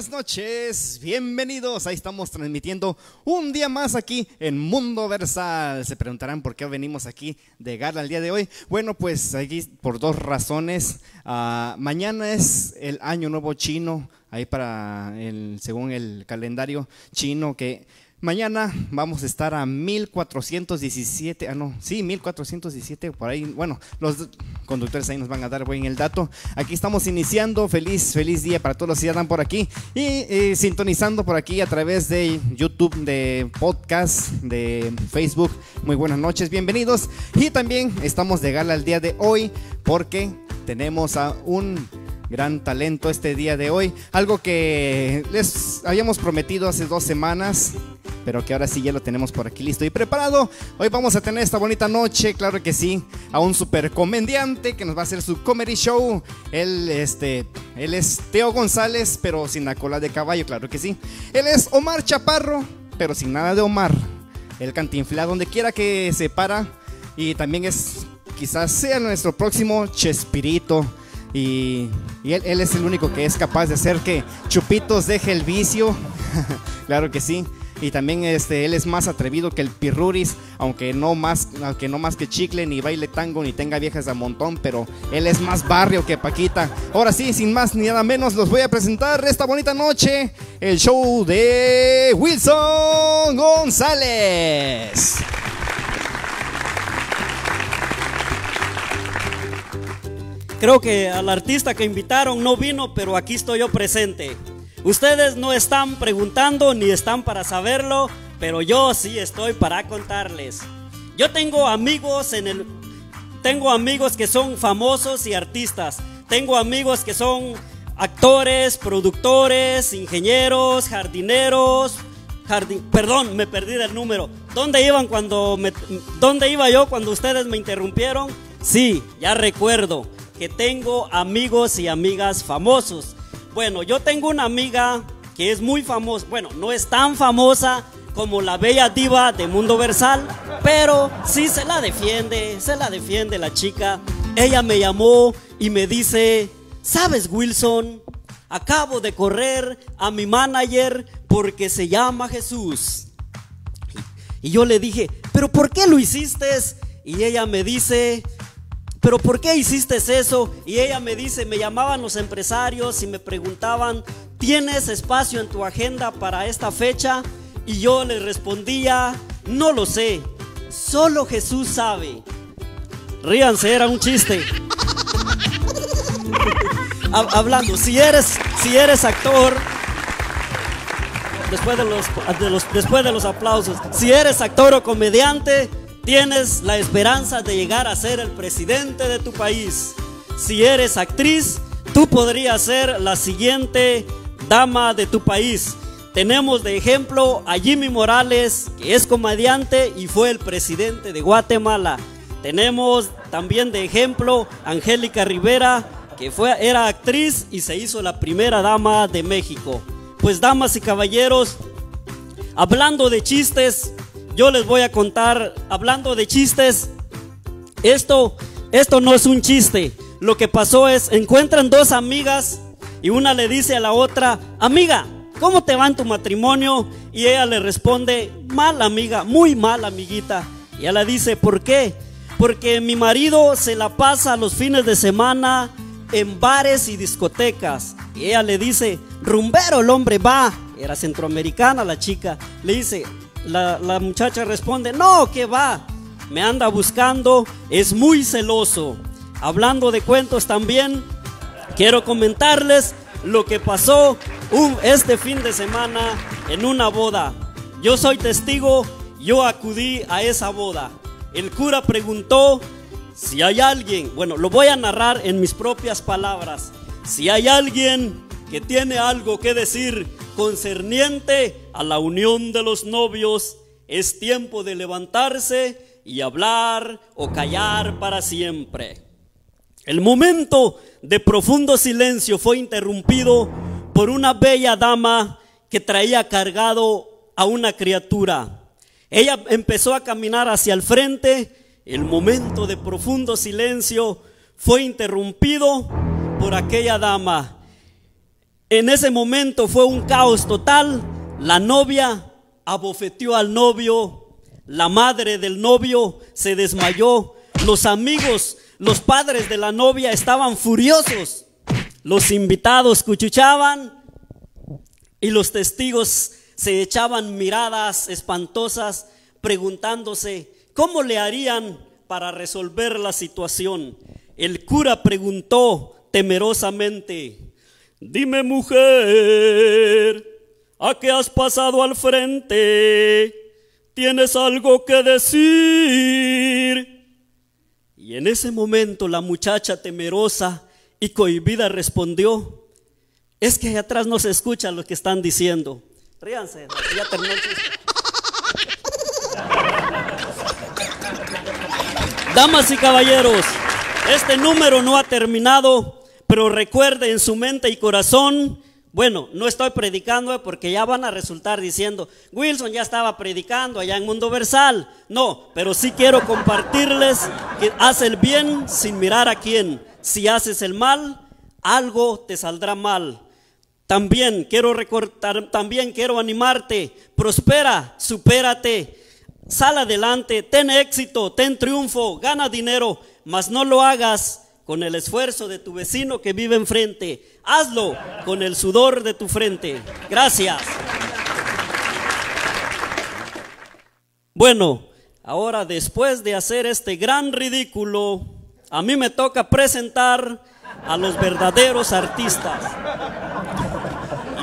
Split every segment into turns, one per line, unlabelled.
buenas noches, bienvenidos. Ahí estamos transmitiendo un día más aquí en Mundo Versal. Se preguntarán por qué venimos aquí de gala el día de hoy. Bueno, pues aquí por dos razones. Ah, mañana es el Año Nuevo Chino, ahí para el, según el calendario chino que Mañana vamos a estar a 1417, ah no, sí, 1417, por ahí, bueno, los conductores ahí nos van a dar buen el dato. Aquí estamos iniciando, feliz, feliz día para todos los que ya están por aquí y eh, sintonizando por aquí a través de YouTube, de podcast, de Facebook. Muy buenas noches, bienvenidos. Y también estamos de gala el día de hoy porque tenemos a un gran talento este día de hoy. Algo que les habíamos prometido hace dos semanas pero que ahora sí ya lo tenemos por aquí listo y preparado. Hoy vamos a tener esta bonita noche, claro que sí, a un super comediante que nos va a hacer su comedy show. Él, este, él es Teo González, pero sin la cola de caballo, claro que sí. Él es Omar Chaparro, pero sin nada de Omar. El cantinfla donde quiera que se para y también es quizás sea nuestro próximo Chespirito. Y, él, es el único que es capaz de hacer que Chupitos deje el vicio. claro que sí. Y también este, él es más atrevido que el Pirruris, aunque no más, aunque no más que chicle, ni baile tango, ni tenga viejas a montón, pero él es más barrio que Paquita. Ahora sí, sin más ni nada menos, los voy a presentar esta bonita noche, el show de Wilson González.
Creo que al artista que invitaron no vino, pero aquí estoy yo presente. Ustedes no están preguntando ni están para saberlo, pero yo sí estoy para contarles. Yo tengo amigos en el tengo amigos que son famosos y artistas. Tengo amigos que son actores, productores, ingenieros, jardineros, jardin, perdón, me perdí del número. ¿Dónde iban cuando me, dónde iba yo cuando ustedes me interrumpieron? Sí, ya recuerdo que tengo amigos y amigas famosos. Bueno, yo tengo una amiga que es muy famosa, bueno, no es tan famosa como la bella diva de Mundo Versal, pero sí se la defiende, se la defiende la chica. Ella me llamó y me dice, ¿sabes Wilson? Acabo de correr a mi manager porque se llama Jesús. Y yo le dije, ¿pero por qué lo hiciste? Y ella me dice, pero ¿por qué hiciste eso? Y ella me dice, me llamaban los empresarios y me preguntaban, ¿tienes espacio en tu agenda para esta fecha? Y yo le respondía, no lo sé, solo Jesús sabe. Ríanse, era un chiste. Hablando, si eres, si eres actor, después de, los, de los, después de los aplausos, si eres actor o comediante, Tienes la esperanza de llegar a ser el presidente de tu país. Si eres actriz, tú podrías ser la siguiente dama de tu país. Tenemos de ejemplo a Jimmy Morales, que es comediante y fue el presidente de Guatemala. Tenemos también de ejemplo a Angélica Rivera, que fue, era actriz y se hizo la primera dama de México. Pues damas y caballeros, hablando de chistes, yo les voy a contar, hablando de chistes, esto, esto no es un chiste. Lo que pasó es, encuentran dos amigas y una le dice a la otra, amiga, ¿cómo te va en tu matrimonio? Y ella le responde, mal amiga, muy mal amiguita. Y ella le dice, ¿por qué? Porque mi marido se la pasa los fines de semana en bares y discotecas. Y ella le dice, rumbero el hombre va. Era centroamericana la chica. Le dice, la, muchacha responde, no, que va, me anda buscando, es muy celoso. Hablando de cuentos también, quiero comentarles lo que pasó este fin de semana en una boda. Yo soy testigo, yo acudí a esa boda. El cura preguntó si hay alguien, bueno, lo voy a narrar en mis propias palabras, si hay alguien que tiene algo que decir concerniente a la unión de los novios, es tiempo de levantarse y hablar o callar para siempre. El momento de profundo silencio fue interrumpido por una bella dama que traía cargado a una criatura. Ella empezó a caminar hacia el frente. El momento de profundo silencio fue interrumpido por aquella dama En ese momento fue un caos total. La novia abofeteó al novio, la madre del novio se desmayó, los amigos, los padres de la novia estaban furiosos, los invitados cuchuchaban y los testigos se echaban miradas espantosas preguntándose cómo le harían para resolver la situación. El cura preguntó temerosamente, Dime mujer, ¿a qué has pasado al frente? ¿Tienes algo que decir? Y en ese momento la muchacha temerosa y cohibida respondió, es que allá atrás no se escucha lo que están diciendo. Ríanse, ya terminó el. Damas y caballeros, este número no ha terminado pero recuerde en su mente y corazón, bueno, no estoy predicando porque ya van a resultar diciendo, Wilson ya estaba predicando allá en Mundo Versal. No, pero sí quiero compartirles que haz el bien sin mirar a quién. Si haces el mal, algo te saldrá mal. También quiero recortar, también quiero animarte. Prospera, supérate, sal adelante, ten éxito, ten triunfo, gana dinero, mas no lo hagas con el esfuerzo de tu vecino que vive enfrente. Hazlo con el sudor de tu frente. Gracias. Bueno, ahora después de hacer este gran ridículo, a mí me toca presentar a los verdaderos artistas.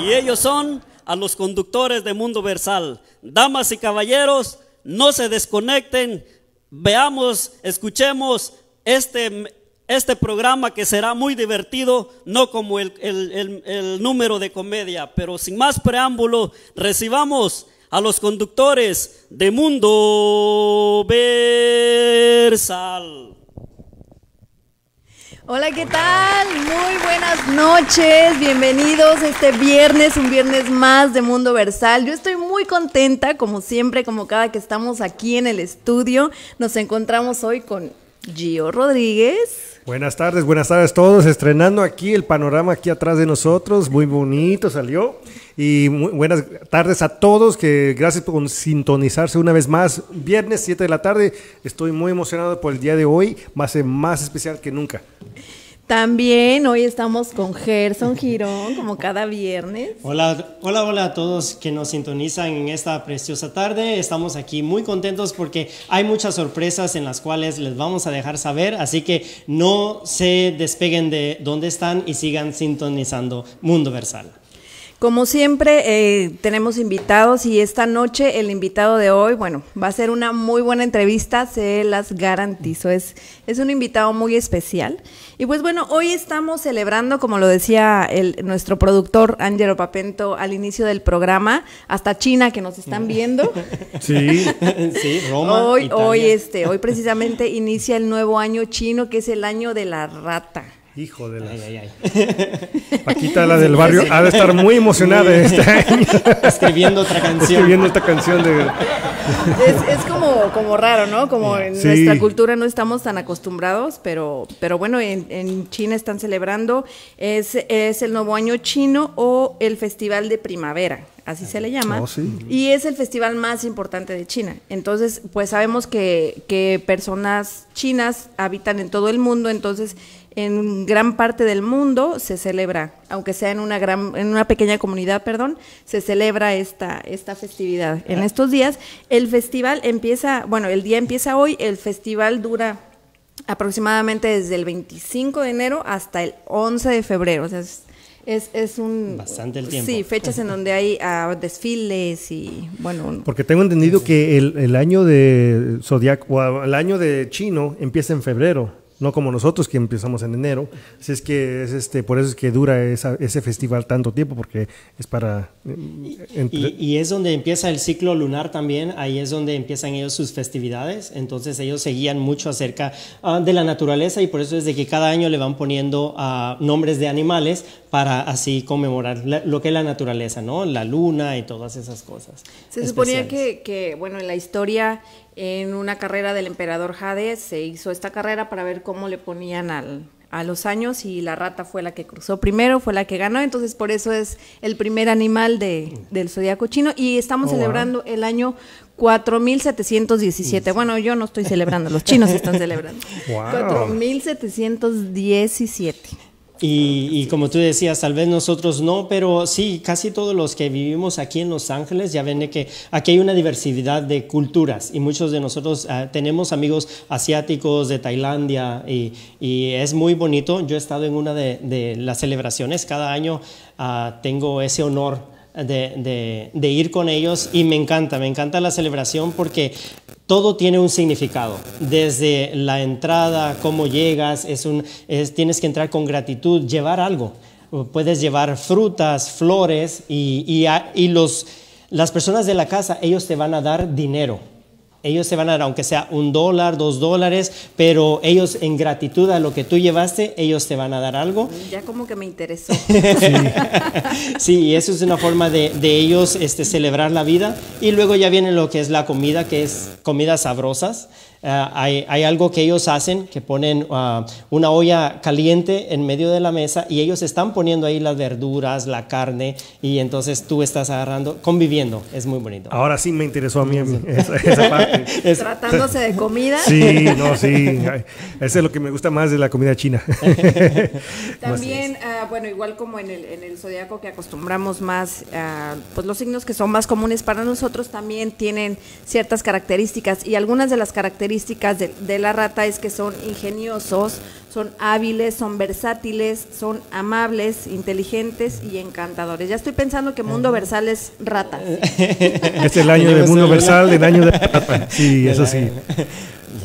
Y ellos son a los conductores de Mundo Versal. Damas y caballeros, no se desconecten, veamos, escuchemos este este programa que será muy divertido, no como el, número de comedia, pero sin más preámbulo, recibamos a los conductores de Mundo Versal.
Hola, ¿qué tal? Muy buenas noches, bienvenidos este viernes, un viernes más de Mundo Versal. Yo estoy muy contenta, como siempre, como cada que estamos aquí en el estudio. Nos encontramos hoy con Gio Rodríguez.
Buenas tardes, buenas tardes a todos. Estrenando aquí el panorama aquí atrás de nosotros. Muy bonito salió. Y buenas tardes a todos. Que gracias por sintonizarse una vez más. Viernes 7 de la tarde. Estoy muy emocionado por el día de hoy. Va a más especial que nunca.
También hoy estamos con Gerson Girón, como cada viernes.
Hola, hola, hola a todos que nos sintonizan en esta preciosa tarde. Estamos aquí muy contentos porque hay muchas sorpresas en las cuales les vamos a dejar saber, así que no se despeguen de donde están y sigan sintonizando Mundo Versal.
Como siempre, eh, tenemos invitados y esta noche el invitado de hoy, bueno, va a ser una muy buena entrevista, se las garantizo. Es, es un invitado muy especial. Y pues bueno, hoy estamos celebrando, como lo decía el, nuestro productor Angelo Papento al inicio del programa, hasta China que nos están viendo.
Sí,
sí, Roma.
Hoy, hoy, este, hoy precisamente inicia el nuevo año chino, que es el año de la rata.
Hijo de la. Ay, ay, ay. Paquita, la del barrio, ha de estar muy emocionada este año.
Escribiendo otra canción.
Escribiendo esta canción de.
Es, como, como raro, ¿no? Como en nuestra cultura no estamos tan acostumbrados, pero, pero bueno, en, China están celebrando. Es, es el nuevo año chino o el festival de primavera así se le llama,
oh,
y es el festival más importante de China. Entonces, pues sabemos que, que personas chinas habitan en todo el mundo, entonces en gran parte del mundo se celebra, aunque sea en una gran, en una pequeña comunidad, perdón, se celebra esta, esta festividad. En estos días, el festival empieza, bueno, el día empieza hoy, el festival dura aproximadamente desde el 25 de enero hasta el 11 de febrero. O sea, es, es, un...
Bastante el tiempo.
Sí, fechas en donde hay ah, desfiles y bueno...
Porque tengo entendido que el, el año de Zodiac, o el año de chino empieza en febrero no como nosotros que empezamos en enero. Así es que es este, por eso es que dura ese festival tanto tiempo, porque es para...
Eh, y, es donde empieza el ciclo lunar también, ahí es donde empiezan ellos sus festividades, entonces ellos seguían mucho acerca ah, de la naturaleza y por eso es de que cada año le van poniendo uh, nombres de animales para así conmemorar lo que es la naturaleza, ¿no? La luna y todas esas cosas.
Se suponía que, que, bueno, en la historia en una carrera del emperador Jade se hizo esta carrera para ver cómo le ponían al, a los años y la rata fue la que cruzó primero, fue la que ganó, entonces por eso es el primer animal de, del zodiaco chino y estamos
Oh, wow.
celebrando el año 4717. Bueno, yo no estoy celebrando, los chinos están celebrando.
Wow.
4717.
Y, y como tú decías, tal vez nosotros no, pero sí, casi todos los que vivimos aquí en Los Ángeles ya ven que aquí hay una diversidad de culturas y muchos de nosotros ah, tenemos amigos asiáticos de Tailandia y, y es muy bonito. Yo he estado en una de, de las celebraciones, cada año ah, tengo ese honor de, de- ir con ellos y me encanta, me encanta la celebración porque todo tiene un significado. Desde la entrada, cómo llegas, es un, es- tienes que entrar con gratitud, llevar algo. Puedes llevar frutas, flores y, y y los, las personas de la casa, ellos te van a dar dinero. Ellos te van a dar, aunque sea un dólar, dos dólares, pero ellos en gratitud a lo que tú llevaste, ellos te van a dar algo.
Ya como que me interesó.
Sí, y eso es una forma de, de ellos este, celebrar la vida. Y luego ya viene lo que es la comida, que es comidas sabrosas. Ah, hay, hay algo que ellos hacen, que ponen ah, una olla caliente en medio de la mesa y ellos están poniendo ahí las verduras, la carne, y entonces tú estás agarrando, conviviendo. Es muy bonito.
Ahora sí me interesó a mí esa, esa parte.
Es-
Tratándose de comida.
Sí, no, sí. Eso es lo que me gusta más de la comida china.
También, ah, bueno, igual como en el, en el zodiaco que acostumbramos más, pues los signos que son más comunes para nosotros también tienen ciertas características y algunas de las características de, de la rata es que son ingeniosos, son hábiles, son versátiles, son amables, inteligentes y encantadores. Ya estoy pensando que Mundo Versal es rata.
Es el año de mundo versal, el año de plata. Sí, eso sí.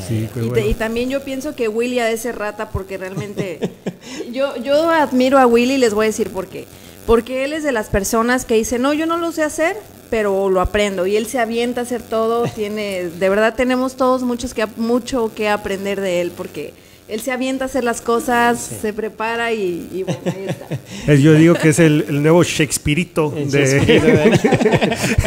Sí, pues
Y, te- y también yo pienso que Willy ha de ser rata porque realmente yo, yo admiro a Willy y les voy a decir por qué. Porque él es de las personas que dice, no, yo no lo sé hacer, pero lo aprendo. Y él se avienta a hacer todo. Tiene, de verdad tenemos todos muchos que, mucho que aprender de él porque él se avienta a hacer las cosas, se prepara y, y bueno, ahí está.
Yo digo que es el, el nuevo Shakespeareito.
El
de-
Shakespeare,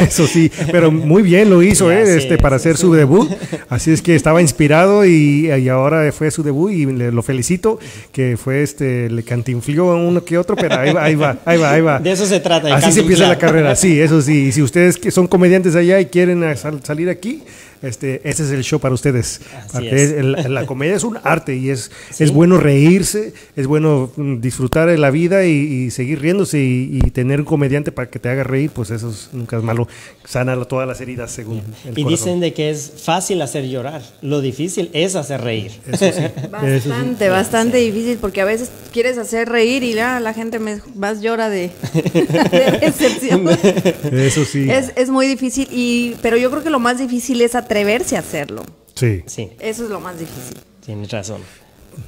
Eso sí, pero muy bien lo hizo, ¿eh?
sí,
este, para hacer
sí.
su debut. Así es que estaba inspirado y, y ahora fue su debut y le- lo felicito, que fue este, le cantinflió a uno que otro, pero ahí va, ahí va, ahí va, ahí va.
De eso se trata.
Así se empieza la carrera, sí, eso sí. Y si ustedes que son comediantes allá y quieren sal- salir aquí, este, ese es el show para ustedes.
Es.
el- la comedia es un arte y es, es bueno reírse, es bueno mm, disfrutar de la vida y, y seguir riéndose y, y tener un comediante para que te haga reír, pues eso es- nunca es malo. Sana todas las heridas según el
Y
corazón.
dicen de que es fácil hacer llorar. Lo difícil es hacer reír.
Eso sí. Eso sí.
Bastante, bastante difícil porque a veces quieres hacer reír y ya la gente me, más llora de, de decepción.
Eso sí.
Es, es muy difícil, y, pero yo creo que lo más difícil es atreverse a hacerlo.
Sí.
Sí,
Eso es lo más difícil.
tienes razón.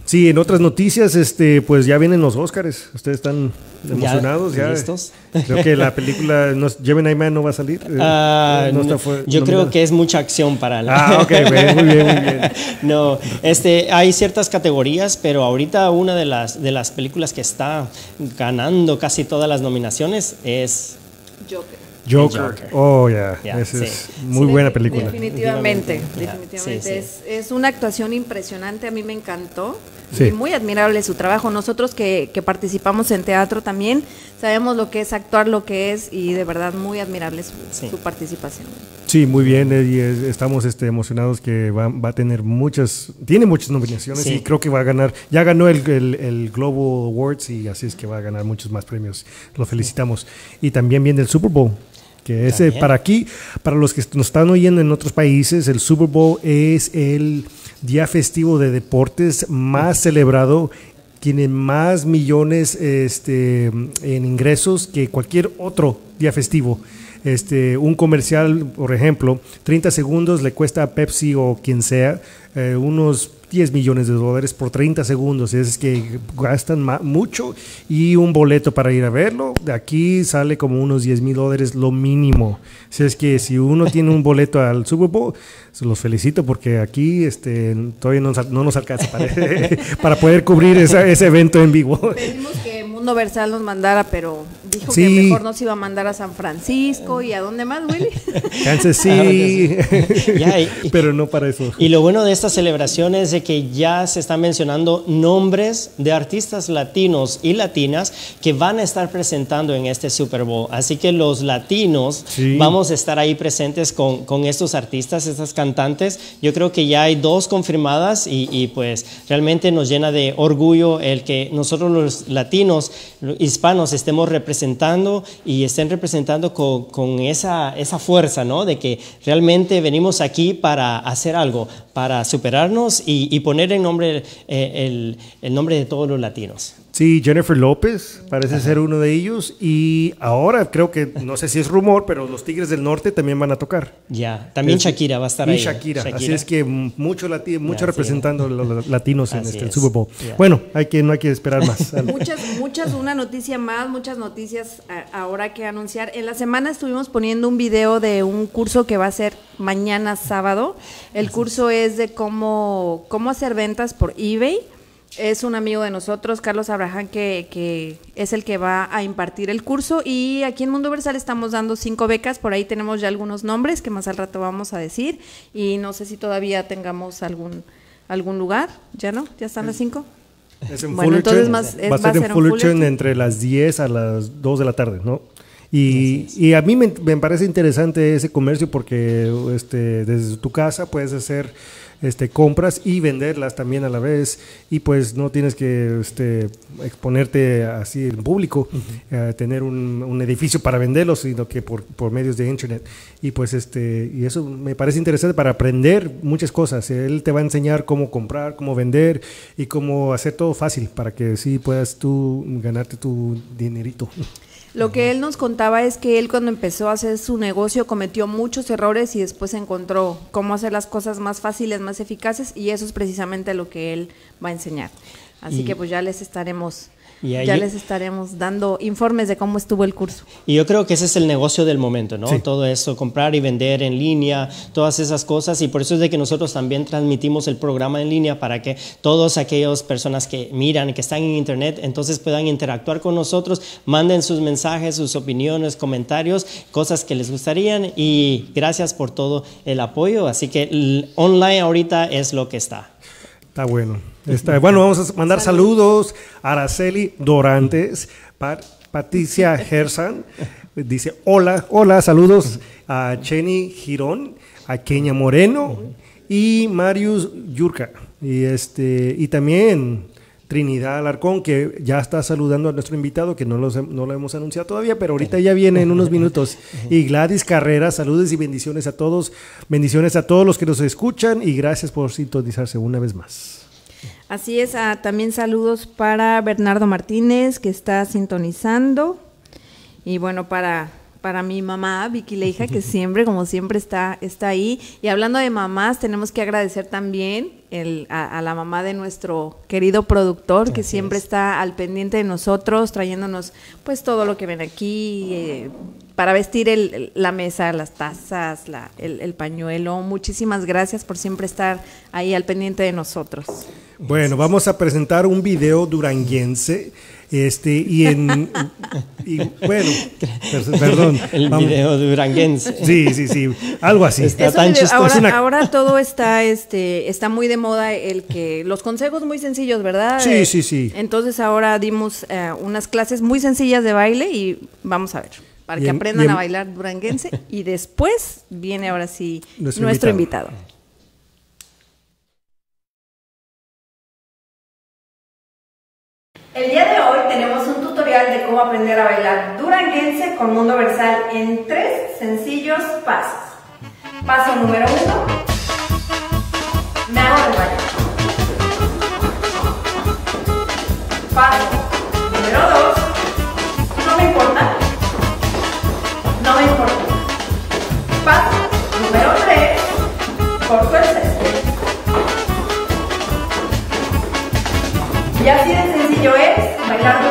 Sí, en otras noticias, este, pues ya vienen los Óscares. Ustedes están emocionados ya.
listos?
Creo que la película no, Gemini Man no va a salir.
Ah,
no está fue-
yo creo que es mucha acción para la...
Ah, ok, muy bien, muy bien.
no, este, hay ciertas categorías, pero ahorita una de las, de las películas que está ganando casi todas las nominaciones es...
Joker.
Joker.
Joker.
Oh, ya.
Ya,
Esa
sí.
es muy buena película.
Definitivamente,
Definitivamente.
definitivamente.
Sí, sí.
Es, es una actuación impresionante, a mí me encantó.
Sí.
Y muy admirable su trabajo. Nosotros que, que participamos en teatro también sabemos lo que es actuar, lo que es, y de verdad muy admirable su,
Sí.
su participación.
Sí, muy bien. Y es- estamos este, emocionados que va, va a tener muchas, tiene muchas nominaciones
Sí.
y creo que va a ganar. Ya ganó el, el, el Global Awards y así es que va a ganar muchos más premios. Lo felicitamos. Y también viene el Super Bowl. Que para aquí, para los que nos están oyendo en otros países, el Super Bowl es el día festivo de deportes más celebrado tiene más millones este, en ingresos que cualquier otro día festivo. Este, un comercial, por ejemplo, 30 segundos le cuesta a Pepsi o quien sea eh, unos 10 millones de dólares por 30 segundos. Es que gastan mucho y un boleto para ir a verlo, de aquí sale como unos 10 mil dólares lo mínimo. Si es que si uno tiene un boleto al Super Bowl, se los felicito porque aquí este, todavía no, no nos alcanza para, para poder cubrir esa- ese evento en vivo.
Pedimos que Mundo Versal nos mandara, pero dijo
Sí.
que mejor nos iba a mandar a San Francisco y a dónde más, Willy.
Kansas sí,
Ya, y-
pero no para eso.
Y lo bueno de esta celebración es de que ya se están mencionando nombres de artistas latinos y latinas que van a estar presentando en este Super Bowl. Así que los latinos
Sí.
vamos a estar ahí presentes con, con estos artistas, estas cantantes. Yo creo que ya hay dos confirmadas y, y, pues realmente nos llena de orgullo el que nosotros los latinos, hispanos, estemos representando y estén representando con, esa, fuerza, ¿no? De que realmente venimos aquí para hacer algo, para superarnos y, poner en nombre, eh, el nombre de todos los latinos.
Sí, Jennifer López parece ser uno de ellos y ahora creo que, no sé si es rumor, pero los Tigres del Norte también van a tocar.
Ya, también
Es-
Shakira va a estar
y
ahí.
Shakira. Así es que mucho, lati- mucho
Ya,
representando a los latinos en este el. Super Bowl.
Ya.
Bueno, hay que, no hay que esperar más.
Muchas, muchas, una noticia más, muchas noticias a- ahora que anunciar. En la semana estuvimos poniendo un video de un curso que va a ser mañana sábado. El curso es de cómo, cómo hacer ventas por eBay. Es un amigo de nosotros, Carlos Abraham, que, que es el que va a impartir el curso. Y aquí en Mundo Versal estamos dando cinco becas. Por ahí tenemos ya algunos nombres que más al rato vamos a decir. Y no sé si todavía tengamos algún, algún lugar. ¿Ya no? ¿Ya están las cinco?
Es en
Bueno,
Fullerton.
entonces más- eh,
va a ser en
en
Fullerton
Fullerton.
entre las 10 a las 2 de la tarde, ¿no? Y, y a mí me, me parece interesante ese comercio porque este, desde tu casa puedes hacer este, compras y venderlas también a la vez y pues no tienes que este, exponerte así en público, a tener un, un edificio para venderlos, sino que por, por medios de internet. Y pues este, y eso me parece interesante para aprender muchas cosas. Él te va a enseñar cómo comprar, cómo vender y cómo hacer todo fácil para que sí puedas tú ganarte tu dinerito.
Lo que él nos contaba es que él cuando empezó a hacer su negocio cometió muchos errores y después encontró cómo hacer las cosas más fáciles, más eficaces y eso es precisamente lo que él va a enseñar. Así
Y-
que pues ya les estaremos
Y ahí-
ya les estaremos dando informes de cómo estuvo el curso.
Y yo creo que ese es el negocio del momento, ¿no?
Sí.
Todo eso, comprar y vender en línea, todas esas cosas. Y por eso es de que nosotros también transmitimos el programa en línea para que todas aquellas personas que miran, que están en internet, entonces puedan interactuar con nosotros, manden sus mensajes, sus opiniones, comentarios, cosas que les gustarían. Y gracias por todo el apoyo. Así que online ahorita es lo que está.
Está bueno. Está, bueno, vamos a mandar saludos a Araceli Dorantes, Pat- Patricia Gersan, dice hola, hola, saludos a Chenny Girón, a Kenia Moreno y Marius Yurka. Y, este, y también Trinidad Alarcón, que ya está saludando a nuestro invitado, que no, los no lo hemos anunciado todavía, pero ahorita ya viene en unos minutos. Y Gladys Carrera, saludos y bendiciones a todos. Bendiciones a todos los que nos escuchan y gracias por sintonizarse una vez más.
Así es, ah, también saludos para Bernardo Martínez que está sintonizando y bueno, para para mi mamá, Vicky Leija, que siempre, como siempre, está, está ahí. Y hablando de mamás, tenemos que agradecer también el- a, a la mamá de nuestro querido productor, que siempre está al pendiente de nosotros, trayéndonos pues todo lo que ven aquí, eh, para vestir el- el- la mesa, las tazas, la- el, el pañuelo. Muchísimas gracias por siempre estar ahí al pendiente de nosotros.
Bueno, vamos a presentar un video duranguense. Este, y en. y, bueno, per- perdón.
El
vamos.
video duranguense.
Sí, sí, sí. Algo así.
Está
Eso
tan
de-
chistoso.
ahora,
una-
ahora todo está, este, está muy de moda el que los consejos muy sencillos, ¿verdad?
Sí,
Eh,
sí, sí.
Entonces ahora dimos eh, unas clases muy sencillas de baile y vamos a ver para
Y
que
en-
aprendan
en-
a bailar duranguense y después viene ahora sí
Nuestro
nuestro,
invitado.
invitado. El día de hoy tenemos un tutorial de cómo aprender a bailar duranguense con mundo versal en tres sencillos pasos. Paso número uno, me hago de baile. Paso número dos, no me importa, no me importa. Paso número tres, corto el césped. Y así de sencillo es bailar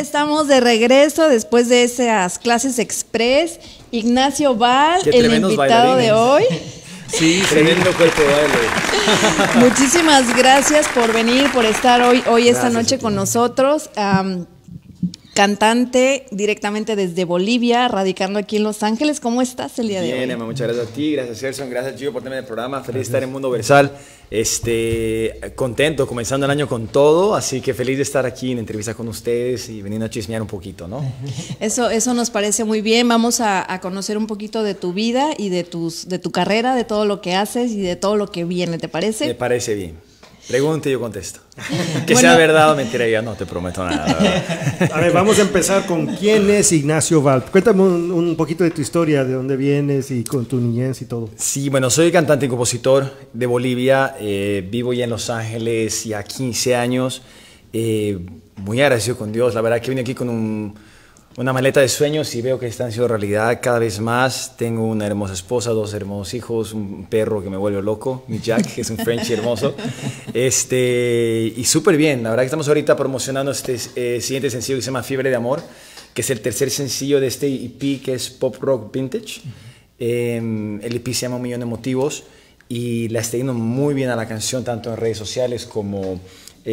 estamos de regreso después de esas clases express. Ignacio Val,
Qué
el invitado de hoy.
Sí, tremendo cuerpo de baile.
Muchísimas gracias por venir, por estar hoy, hoy esta
Gracias
noche con nosotros. Cantante directamente desde Bolivia, radicando aquí en Los Ángeles. ¿Cómo estás el día de
Bien,
hoy?
Emma, muchas gracias a ti, gracias Gerson, gracias Gio por tenerme en el programa, feliz de estar en Mundo Versal, este, contento, comenzando el año con todo, así que feliz de estar aquí en entrevista con ustedes y veniendo a chismear un poquito, ¿no?
Eso, eso nos parece muy bien. Vamos a, a conocer un poquito de tu vida y de tus, de tu carrera, de todo lo que haces y de todo lo que viene. ¿Te
Me
parece?
parece bien. Pregunte y yo contesto. Que
Bueno.
sea verdad o mentira, ya no te prometo nada.
A ver, vamos a empezar con quién es Ignacio Val. Cuéntame un, un poquito de tu historia, de dónde vienes y con tu niñez y todo.
Sí, bueno, soy cantante y compositor de Bolivia. eh, vivo ya en Los Ángeles ya 15 años. eh, muy agradecido con Dios. La verdad que vine aquí con un- una maleta de sueños y veo que están siendo realidad cada vez más. Tengo una hermosa esposa, dos hermosos hijos, un perro que me vuelve loco, mi Jack, que es un French hermoso. Este, y súper bien. La verdad que estamos ahorita promocionando este eh, siguiente sencillo que se llama Fiebre de Amor, que es el tercer sencillo de este EP que es Pop Rock Vintage. Eh, el EP se llama Un Millón de Motivos y la está yendo muy bien a la canción, tanto en redes sociales como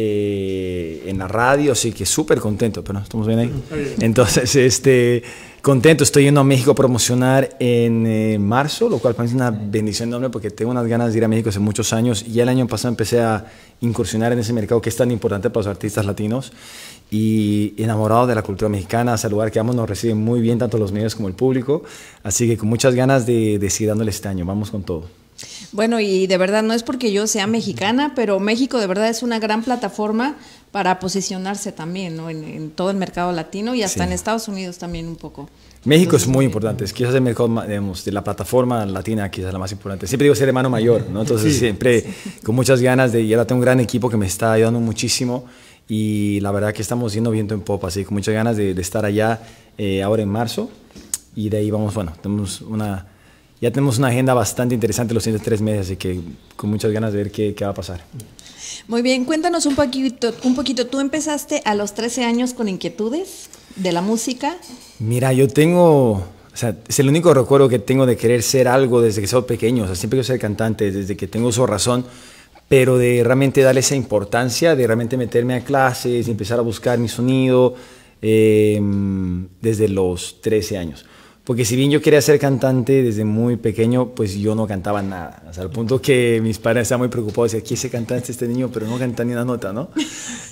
eh, en la radio, así que súper contento, pero estamos bien ahí. Entonces, este, contento, estoy yendo a México a promocionar en eh, marzo, lo cual parece una bendición enorme porque tengo unas ganas de ir a México hace muchos años y ya el año pasado empecé a incursionar en ese mercado que es tan importante para los artistas latinos y enamorado de la cultura mexicana, es el lugar que vamos, nos reciben muy bien tanto los medios como el público, así que con muchas ganas de, de seguir dándole este año, vamos con todo.
Bueno, y de verdad no es porque yo sea mexicana, pero México de verdad es una gran plataforma para posicionarse también, ¿no? En, en todo el mercado latino y hasta
Sí.
en Estados Unidos también un poco.
México es muy importante, es quizás el mercado digamos, de la plataforma latina, quizás la más importante. Siempre digo ser hermano mayor, ¿no? Entonces siempre con muchas ganas de, y ahora tengo un gran equipo que me está ayudando muchísimo y la verdad que estamos yendo viento en popa, así que con muchas ganas de, de estar allá eh, ahora en marzo y de ahí vamos, bueno, tenemos una, ya tenemos una agenda bastante interesante los siguientes tres meses, así que con muchas ganas de ver qué, qué va a pasar.
Muy bien, cuéntanos un poquito, un poquito. Tú empezaste a los 13 años con inquietudes de la música.
Mira, yo tengo, o sea, es el único recuerdo que tengo de querer ser algo desde que soy pequeño, o sea, siempre quiero ser cantante, desde que tengo su razón, pero de realmente darle esa importancia, de realmente meterme a clases, empezar a buscar mi sonido eh, desde los 13 años. Porque si bien yo quería ser cantante desde muy pequeño, pues yo no cantaba nada. O sea, al punto que mis padres estaban muy preocupados. Decían, ¿qué se cantante este niño? Pero no canta ni una nota, ¿no?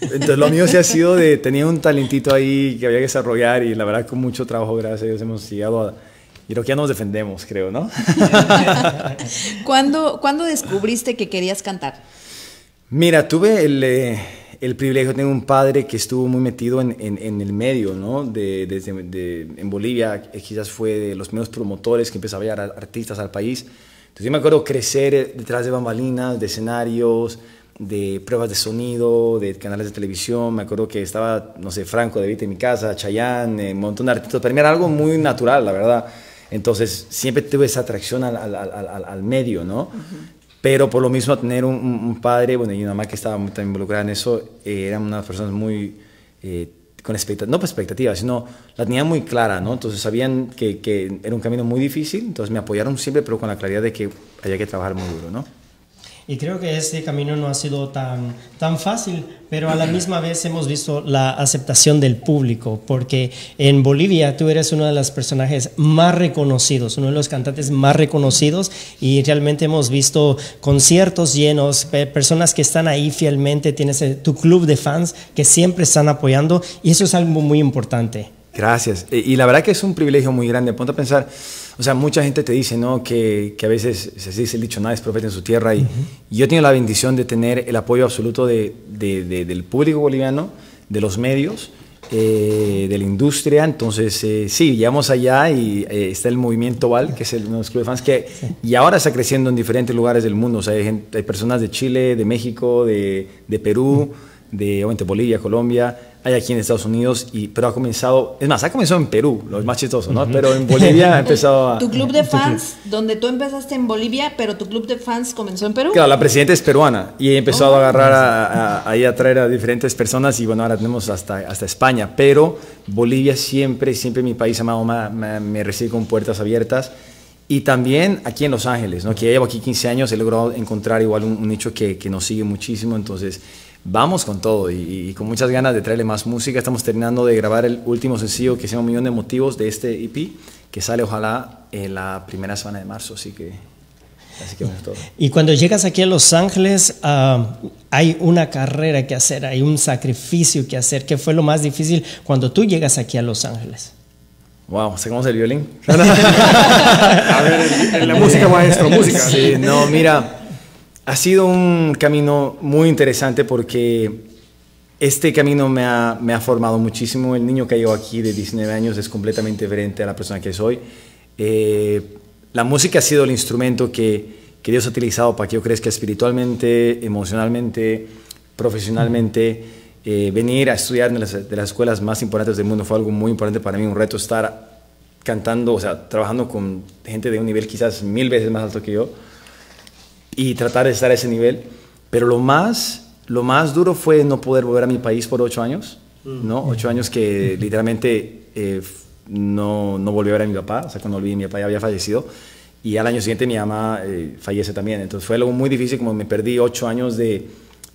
Entonces lo mío sí ha sido de, tenía un talentito ahí que había que desarrollar y la verdad con mucho trabajo, gracias a Dios, hemos llegado a... Y creo que ya nos defendemos, creo, ¿no?
¿Cuándo, ¿Cuándo descubriste que querías cantar?
Mira, tuve el, eh, el privilegio de tener un padre que estuvo muy metido en, en- el medio, ¿no? De, desde, de- en Bolivia, eh, quizás fue de los primeros promotores que empezó a llevar artistas al país. Entonces yo me acuerdo crecer eh, detrás de bambalinas, de escenarios, de pruebas de sonido, de canales de televisión. Me acuerdo que estaba, no sé, Franco de Vita en mi casa, Chayanne, eh, un montón de artistas. Para mí era algo muy natural, la verdad. Entonces siempre tuve esa atracción al- al- al- al medio, ¿no? Pero por lo mismo tener un, padre, bueno, y una mamá que estaba muy involucrada en eso, eran unas personas muy, eh, con expectativas, no por expectativas, sino la tenían muy clara, ¿no? Entonces sabían que, que era un camino muy difícil, entonces me apoyaron siempre, pero con la claridad de que había que trabajar muy duro, ¿no?
Y creo que este camino no ha sido tan, tan fácil, pero a la misma vez hemos visto la aceptación del público, porque en Bolivia tú eres uno de los personajes más reconocidos, uno de los cantantes más reconocidos, y realmente hemos visto conciertos llenos, pe- personas que están ahí fielmente, tienes eh, tu club de fans que siempre están apoyando, y eso es algo muy importante.
Gracias. Y la verdad que es un privilegio muy grande. Ponte a pensar, o sea, mucha gente te dice, ¿no? Que, que a veces se dice el dicho, nada es profeta en su tierra. Y, y yo tengo la bendición de tener el apoyo absoluto de, de- de- del público boliviano, de los medios, eh, de la industria. Entonces, eh, sí, llegamos allá y eh, está el movimiento VAL, que es el, uno de los clubes de fans, que y ahora está creciendo en diferentes lugares del mundo. O sea, hay, gente- hay personas de Chile, de México, de, de Perú de obviamente, Bolivia, Colombia, hay aquí en Estados Unidos, y, pero ha comenzado, es más, ha comenzado en Perú, lo más chistoso, ¿no? Pero en Bolivia ha empezado a...
Tu club de fans, donde tú empezaste en Bolivia, pero tu club de fans comenzó en Perú.
Claro, la presidenta es peruana y he empezado a agarrar a, a- ahí a traer a diferentes personas y bueno, ahora tenemos hasta, hasta España, pero Bolivia siempre, siempre mi país amado me, me- me recibe con puertas abiertas. Y también aquí en Los Ángeles, ¿no? que ya llevo aquí 15 años, he logrado encontrar igual un, un nicho que, que nos sigue muchísimo, entonces vamos con todo y, y con muchas ganas de traerle más música. Estamos terminando de grabar el último sencillo que se llama Un Millón de Motivos de este EP, que sale ojalá en la primera semana de marzo, así que... Así que bueno, es todo.
Y cuando llegas aquí a Los Ángeles, ah, hay una carrera que hacer, hay un sacrificio que hacer. ¿Qué fue lo más difícil cuando tú llegas aquí a Los Ángeles?
Wow, ¿sacamos el violín?
A ver, en la música maestro, música.
Sí, no, mira, ha sido un camino muy interesante porque este camino me ha, me ha formado muchísimo. El niño que llegó aquí de 19 años es completamente diferente a la persona que soy. Eh, la música ha sido el instrumento que, que Dios ha utilizado para que yo crezca espiritualmente, emocionalmente, profesionalmente. Eh, venir a estudiar en las, de las escuelas más importantes del mundo fue algo muy importante para mí, un reto estar cantando, o sea, trabajando con gente de un nivel quizás mil veces más alto que yo y tratar de estar a ese nivel. Pero lo más, lo más duro fue no poder volver a mi país por ocho años, ¿no? Ocho años que literalmente eh, no, no volví a ver a mi papá, o sea, cuando volví mi papá ya había fallecido. Y al año siguiente mi mamá eh, fallece también. Entonces fue algo muy difícil, como me perdí ocho años de,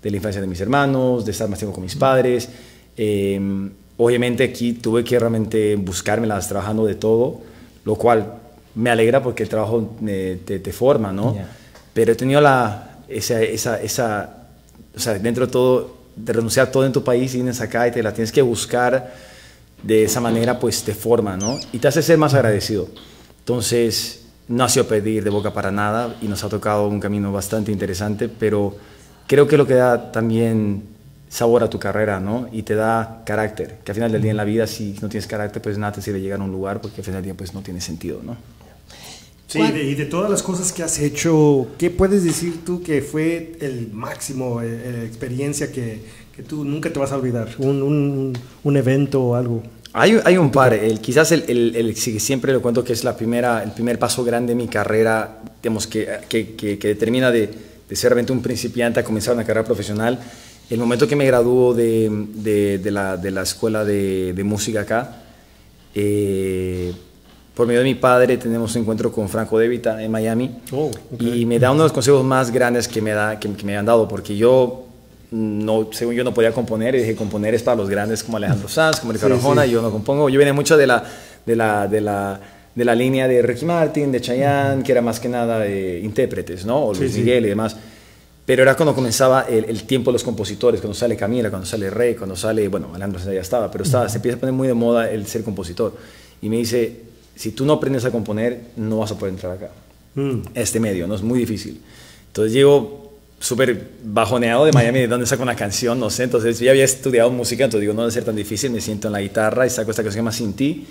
de la infancia de mis hermanos, de estar más tiempo con mis padres. Eh, obviamente aquí tuve que realmente buscármelas trabajando de todo, lo cual me alegra porque el trabajo eh, te, te forma, ¿no?
Ya.
Pero he tenido la, esa, esa, esa, o sea, dentro de todo, de renunciar a todo en tu país y vienes acá y te la tienes que buscar de esa manera, pues te forma, ¿no? Y te hace ser más agradecido. Entonces, no ha sido pedir de boca para nada y nos ha tocado un camino bastante interesante, pero creo que lo que da también sabor a tu carrera, ¿no? Y te da carácter, que al final del día en la vida, si no tienes carácter, pues nada te sirve llegar a un lugar porque al final del día, pues no tiene sentido, ¿no?
Sí, de- y de todas las cosas que has hecho, ¿qué puedes decir tú que fue el máximo, eh, eh, experiencia que, que tú nunca te vas a olvidar? Un, un, un evento o algo.
Hay, hay un par, el, quizás el, el, el siempre lo cuento que es la primera, el primer paso grande de mi carrera, digamos, que, que, que, que determina de, de ser realmente un principiante a comenzar una carrera profesional. El momento que me graduó de, de, de la, de la escuela de, de música acá, eh, por medio de mi padre tenemos un encuentro con Franco De Vita en Miami
Oh, ok.
y me da uno de los consejos más grandes que me, da, que, que me han dado, porque yo, no, según yo, no podía componer, y dije, componer es para los grandes como Alejandro Sanz, como Ricardo
Sí,
Arjona,
sí.
yo no compongo. Yo venía mucho de la, de la, de la, de la línea de Ricky Martin, de Chayanne, que era más que nada eh, intérpretes, ¿no? O Luis
sí.
Miguel y demás. Pero era cuando comenzaba el, el tiempo de los compositores, cuando sale Camila, cuando sale Rey, cuando sale, bueno, Alejandro Sanz ya estaba, pero estaba, se empieza a poner muy de moda el ser compositor. Y me dice, si tú no aprendes a componer, no vas a poder entrar acá
Mm.
este medio, ¿no? Es muy difícil. Entonces llego súper bajoneado de Miami, de dónde saco una canción, no sé. Entonces yo ya había estudiado música, entonces digo, no debe ser tan difícil, me siento en la guitarra y saco esta canción que se llama Sin Ti.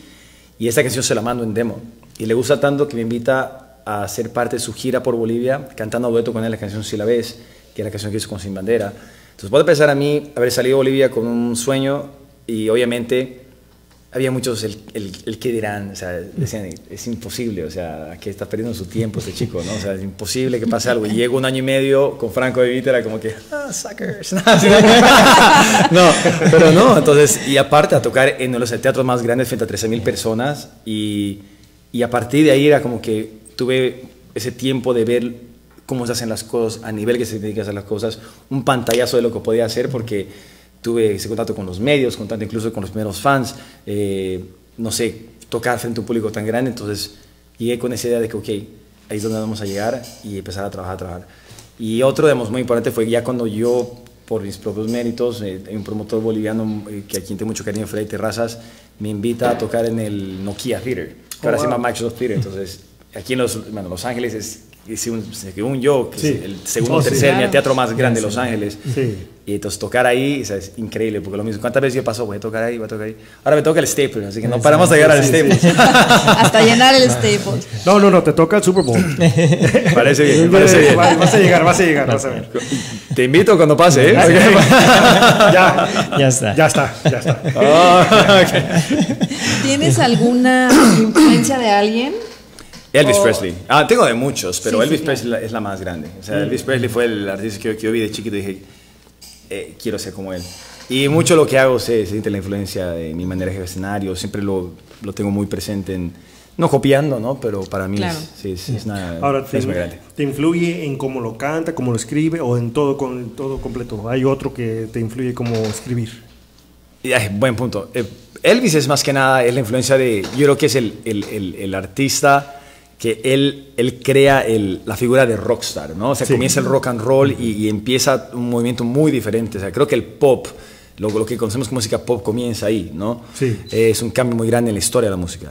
Y esta canción se la mando en demo. Y le gusta tanto que me invita a ser parte de su gira por Bolivia, cantando dueto con él la canción Si la ves, que es la canción que hizo con Sin Bandera. Entonces puede pensar a mí haber salido a Bolivia con un sueño y obviamente había muchos el, el, el que dirán, o sea, decían, es imposible, o sea, que está perdiendo su tiempo este chico, ¿no? O sea, es imposible que pase algo. Y llego un año y medio con Franco de Vita, era como que, ah, suckers. no, pero no, entonces, y aparte a tocar en los teatros más grandes frente a 13.000 personas y, y a partir de ahí era como que tuve ese tiempo de ver cómo se hacen las cosas, a nivel que se tienen que hacer las cosas, un pantallazo de lo que podía hacer porque tuve ese contacto con los medios, contacto incluso con los primeros fans, eh, no sé, tocar frente a un público tan grande, entonces llegué con esa idea de que, ok, ahí es donde vamos a llegar y empezar a trabajar, a trabajar. Y otro, digamos, muy importante fue ya cuando yo, por mis propios méritos, eh, un promotor boliviano eh, que a quien tengo mucho cariño, Freddy Terrazas, me invita a tocar en el Nokia Theater, que ahora se llama Microsoft Theater, entonces aquí en los, bueno, los Ángeles es según, según yo, que
Sí.
es el segundo
Oh,
o
sí.
tercer
Claro.
teatro más grande de Los Ángeles.
Sí.
Y entonces tocar ahí o sea, es increíble, porque lo mismo, ¿cuántas veces yo paso? Voy a tocar ahí, voy a tocar ahí. Ahora me toca el Staples, así que no paramos de llegar al Staples.
Hasta llenar el Staples.
No, no, no, te toca el Super Bowl.
parece bien, parece bien.
Vas a llegar, vas a llegar, vas a ver.
Te invito cuando pase, ¿eh?
Ya,
Ya está.
ya está, ya está.
Ah, ok.
¿Tienes alguna influencia de alguien?
Elvis
O-
Presley. Ah, tengo de muchos, pero
Sí, sí,
Elvis
claro.
Presley es la más grande. O sea, Elvis Presley fue el artista que, que yo vi de chiquito y dije, eh, quiero ser como él. Y mucho lo que hago se, se siente la influencia de mi manera de escenario, siempre lo, lo tengo muy presente en, no copiando, ¿no? Pero para mí
Claro.
es, sí, es, es una,
Ahora, te,
es muy grande.
¿te influye en cómo lo canta, cómo lo escribe o en todo, con, todo completo? ¿Hay otro que te influye cómo escribir?
Buen punto. Eh, Elvis es más que nada, es la influencia de, yo creo que es el, el, el, el artista que él, él crea el, la figura de rockstar, ¿no? O sea,
Sí.
comienza el rock and roll y, y empieza un movimiento muy diferente. O sea, creo que el pop, lo, lo que conocemos como música pop, comienza ahí, ¿no?
Sí.
Eh, es un cambio muy grande en la historia de la música.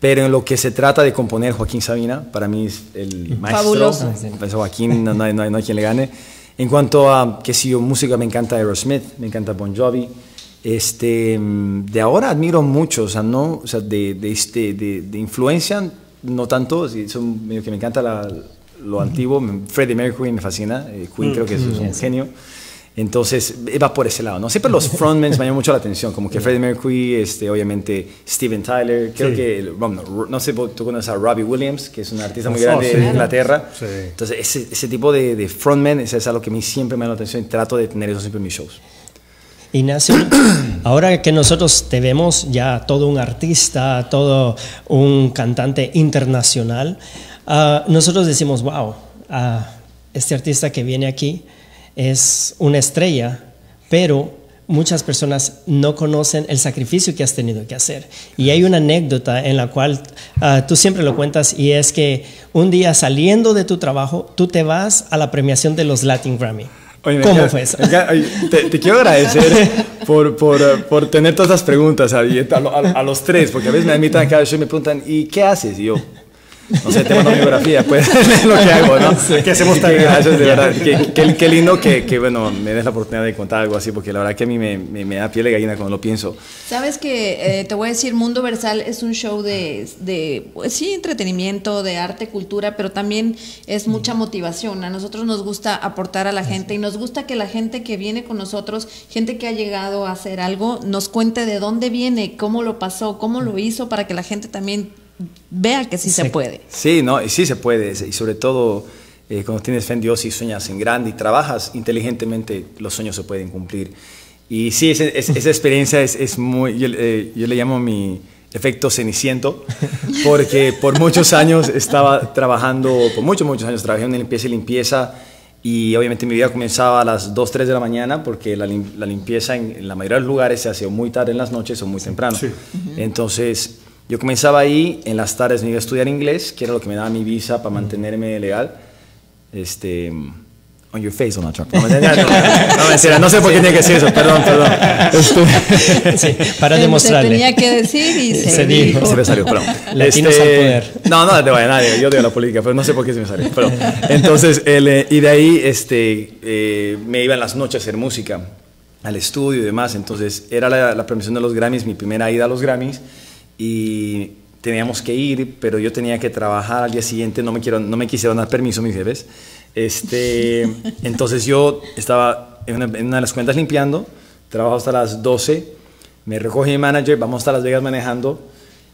Pero en lo que se trata de componer Joaquín Sabina, para mí es el maestro.
Fabuloso.
Pues Joaquín, no, no hay, no hay- no hay quien le gane. En cuanto a, que si yo, música, me encanta Aerosmith, me encanta Bon Jovi. Este, mm, de ahora admiro mucho, o sea, no, o sea, de, de, este, de, de influencia, no tanto, sí, son medio que me encanta la- lo antiguo. Freddie Mercury me fascina, eh, Queen creo que es, es un genio. Entonces, va por ese lado, ¿no? Siempre los frontmen me llaman mucho la atención, como que Freddie Mercury, este, obviamente Steven Tyler, creo
Sí.
que, bueno, no sé, tú conoces a Robbie Williams, que es un artista muy
Oh,
grande
sí.
de Inglaterra.
Sí.
Entonces, ese, ese tipo de, de frontmen es, es algo que a mí siempre me llama la atención y trato de tener eso siempre en mis shows.
Ignacio, ahora que nosotros te vemos ya todo un artista, todo un cantante internacional, ah, nosotros decimos, wow, ah, este artista que viene aquí es una estrella, pero muchas personas no conocen el sacrificio que has tenido que hacer. Y hay una anécdota en la cual ah, tú siempre lo cuentas y es que un día saliendo de tu trabajo, tú te vas a la premiación de los Latin Grammy.
Oye,
¿Cómo fue eso?
oye, te, te quiero agradecer por, por, por tener todas esas preguntas a, a a- los tres, porque a veces me invitan cada show y me preguntan, ¿y qué haces? Y yo, no sé, te mando mi biografía, pues es lo que hago, ¿no?
¿Qué hacemos tan-
Gracias, de verdad. Qué, qué- qué lindo que, que, bueno, me des la oportunidad de contar algo así, porque la verdad que a mí me, me, me da piel de gallina cuando lo pienso.
Sabes que eh, te voy a decir, Mundo Versal es un show de, de, pues sí, entretenimiento, de arte, cultura, pero también es mucha motivación. A nosotros nos gusta aportar a la gente y nos gusta que la gente que viene con nosotros, gente que ha llegado a hacer algo, nos cuente de dónde viene, cómo lo pasó, cómo lo hizo, para que la gente también vea que sí, se puede.
Sí, no, y sí se puede, y sobre todo eh, cuando tienes fe en Dios y sueñas en grande y trabajas inteligentemente, los sueños se pueden cumplir. Y sí, es- esa experiencia es, es muy, yo, eh, yo le llamo mi efecto ceniciento, porque por muchos años estaba trabajando, por muchos, muchos años trabajé en limpieza y limpieza, y obviamente mi vida comenzaba a las 2, 3 de la mañana, porque la, lim- la limpieza en, en la mayoría de los lugares se hace o muy tarde en las noches o muy temprano.
Sí.
Entonces, yo comenzaba ahí, en las tardes me iba a estudiar inglés, que era lo que me daba mi visa para mantenerme legal. Este. On your face, Donald Trump. No, no, no, no sé por qué tiene que decir eso, perdón, perdón. Este,
Sí, para
Se-
demostrarle.
Se tenía que decir y se,
Se dijo.
se me salió, perdón.
Latinos al poder.
No, no, te vaya nadie, yo digo la política, pero no sé por qué se me salió. Pero, entonces, el, eh, y de ahí este, eh, me iba en las noches a hacer música, al estudio y demás. Entonces, era la, la premiación de los Grammys, mi primera ida a los Grammys, y teníamos que ir, pero yo tenía que trabajar al día siguiente, no me, quiero, no me quisieron dar permiso mis jefes. Este, entonces yo estaba en una, en una de las cuentas limpiando, trabajo hasta las 12, me recoge mi manager, vamos hasta Las Vegas manejando,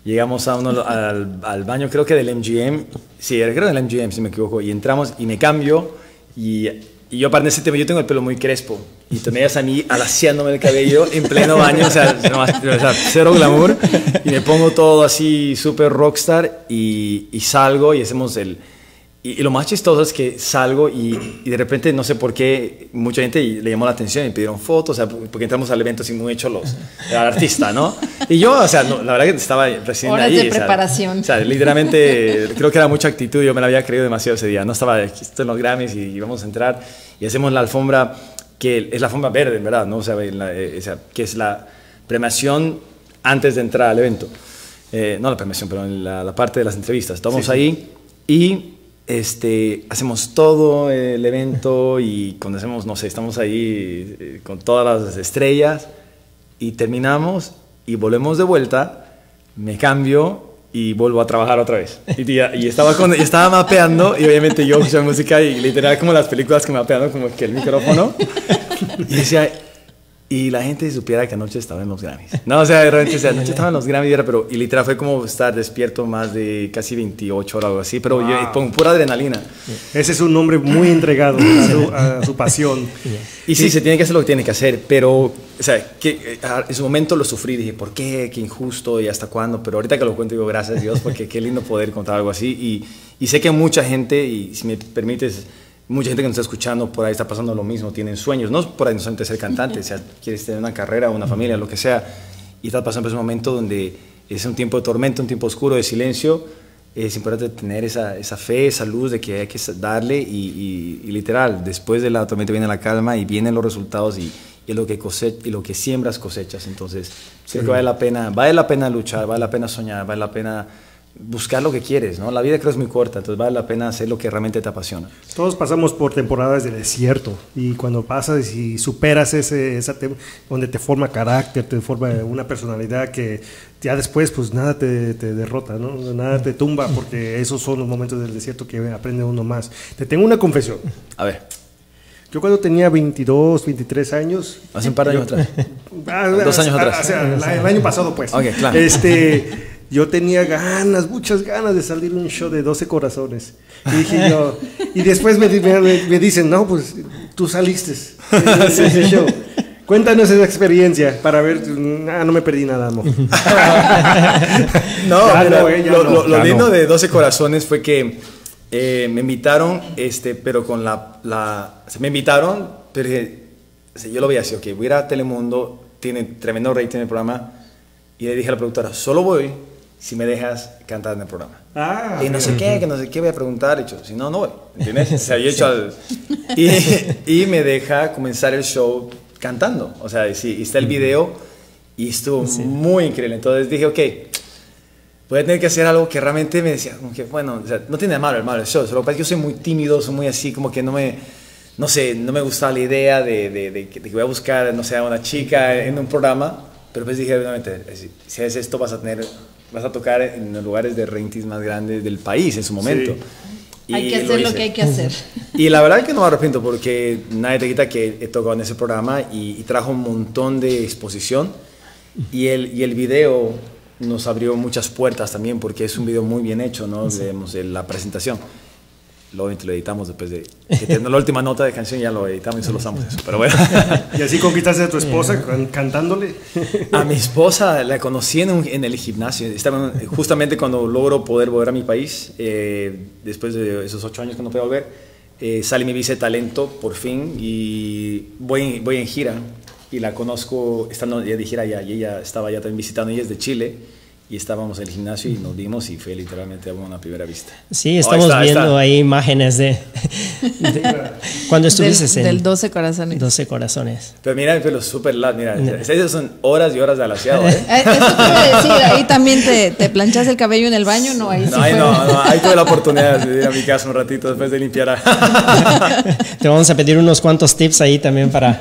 llegamos a uno, al, al baño creo que del MGM, sí, creo del MGM si me equivoco, y entramos y me cambio y, y yo para ese tema yo tengo el pelo muy crespo y me veías a mí alaciándome el cabello en pleno baño, o sea, nomás- o sea, cero glamour y me pongo todo así súper rockstar y, y salgo y hacemos el... Y, y lo más chistoso es que salgo y, y de repente, no sé por qué, mucha gente le llamó la atención y pidieron fotos, o sea, porque entramos al evento así muy hecho los, el artista, ¿no? Y yo, o sea, no, la verdad que estaba recién
Horas
ahí.
de preparación.
O sea, literalmente creo que era mucha actitud, yo me la había creído demasiado ese día, no estaba estoy en los Grammys y, y vamos a entrar y hacemos la alfombra, que es la alfombra verde, en verdad, ¿no? O sea, la- eh, o sea, que es la premiación antes de entrar al evento. Eh, no la premiación, pero la, la parte de las entrevistas. Estamos ahí y este, hacemos todo el evento y cuando hacemos, no sé, estamos ahí eh, con todas las estrellas y terminamos y volvemos de vuelta, me cambio y vuelvo a trabajar otra vez. Y, tía, y estaba, con, y estaba mapeando y obviamente yo escucho música y literal como las películas que mapeando como que el micrófono y decía, y la gente supiera que anoche estaba en los Grammys. No, o sea, de repente, o sea, anoche estaba en los Grammys, y era, pero, y literal fue como estar despierto más de casi 28 horas o algo así, pero yo, con pura adrenalina.
Ese es un hombre muy entregado a su, a su pasión.
Y sí, se tiene que hacer lo que tiene que hacer, pero, o sea, que, eh, en su momento lo sufrí, dije, ¿por qué? Qué injusto y hasta cuándo, pero ahorita que lo cuento digo, gracias a Dios, porque qué lindo poder contar algo así, y, y sé que mucha gente, y si me permites, mucha gente que nos está escuchando por ahí está pasando lo mismo, tienen sueños, no por ahí no solamente ser cantante, o sea, quieres tener una carrera, una familia, lo que sea, y estás pasando por ese momento donde es un tiempo de tormenta, un tiempo oscuro, de silencio, es importante tener esa, esa fe, esa luz de que hay que darle y, y- y literal, después de la tormenta viene la calma y vienen los resultados y, y lo que cose- y lo que siembras cosechas, entonces creo que vale la pena, vale la pena luchar, vale la pena soñar, vale la pena buscar lo que quieres, ¿no? La vida creo es muy corta, entonces vale la pena hacer lo que realmente te apasiona.
Todos pasamos por temporadas de desierto y cuando pasas y superas ese, esa donde te forma carácter, te forma una personalidad que ya después pues nada te, te derrota, ¿no? nada te tumba porque esos son los momentos del desierto que aprende uno más. Te tengo una confesión.
A ver,
Yo cuando tenía 22, 23 años...
hace un par de años atrás.
Ah,
Dos años
ah,
atrás.
o sea, el año pasado, pues.
Ok, claro.
Este, yo tenía ganas, muchas ganas de salir en un show de 12 corazones. Y dije yo, y después me, me- me dicen, no, pues tú saliste de ese ese show. Cuéntanos esa experiencia para ver, ah, no me perdí nada, amor.
No,
Ya
mira,
no, eh, ya
lo,
no,
lo- lindo
no.
de 12 Corazones fue que eh, me invitaron, este, pero con la... la o sea, me invitaron, pero dije, o sea, yo lo veía así, ok, voy a ir a Telemundo, tiene tremendo rating el programa, y le dije a la productora, solo voy si me dejas cantar en el programa.
Ah,
y no sé qué, que no sé qué voy a preguntar, y yo, si no, no voy, ¿entiendes? Yo he hecho al- y, y me deja comenzar el show cantando, o sea, sí, y está el video, y estuvo muy increíble, entonces dije, ok, voy a tener que hacer algo que realmente me decía, como que, bueno, o sea, no tiene de malo el malo el show, solo que pasa es que yo soy muy tímido, soy muy así, como que no me, no sé, no me gustaba la idea de, de, de que de que voy a buscar, no sé, a una chica en un programa, pero pues dije, obviamente, si, si haces esto vas a tener, vas a tocar en los lugares de ratings más grandes del país en su momento.
Hay
Y
que hacer lo
hice.
que hay que hacer.
Y la verdad es que no me arrepiento porque nadie te quita que he tocado en ese programa y, y trajo un montón de exposición y el, y el video nos abrió muchas puertas también porque es un video muy bien hecho, ¿no? Vemos eh, la presentación. Obviamente lo editamos después de que tenemos la última nota de canción ya lo editamos y solo usamos eso. Pero bueno,
Y así conquistaste a tu esposa can- cantándole.
a mi esposa la conocí en, un- en el gimnasio. Estaba en- justamente cuando logro poder volver a mi país, eh, después de esos ocho años que no puedo volver, eh, sale mi vice talento por fin y voy, voy en gira y la conozco estando ya de gira allá y ella estaba ya también visitando, ella es de Chile y estábamos en el gimnasio y nos vimos y fue literalmente a una primera vista.
Sí,
Oh,
estamos
está,
viendo
está.
ahí imágenes de, de- cuando estuviste
Del,
en
del 12 corazones.
12 corazones.
Pero mira el pelo súper largo, mira, esas son horas y horas de alaciado, ¿eh?
Eh, Eso te iba a decir, ahí también te, te planchas el cabello en el baño, no, ahí sí
No, ahí
fue-
no, no, ahí tuve la oportunidad de ir a mi casa un ratito después de limpiar.
Te vamos a pedir unos cuantos tips ahí también para...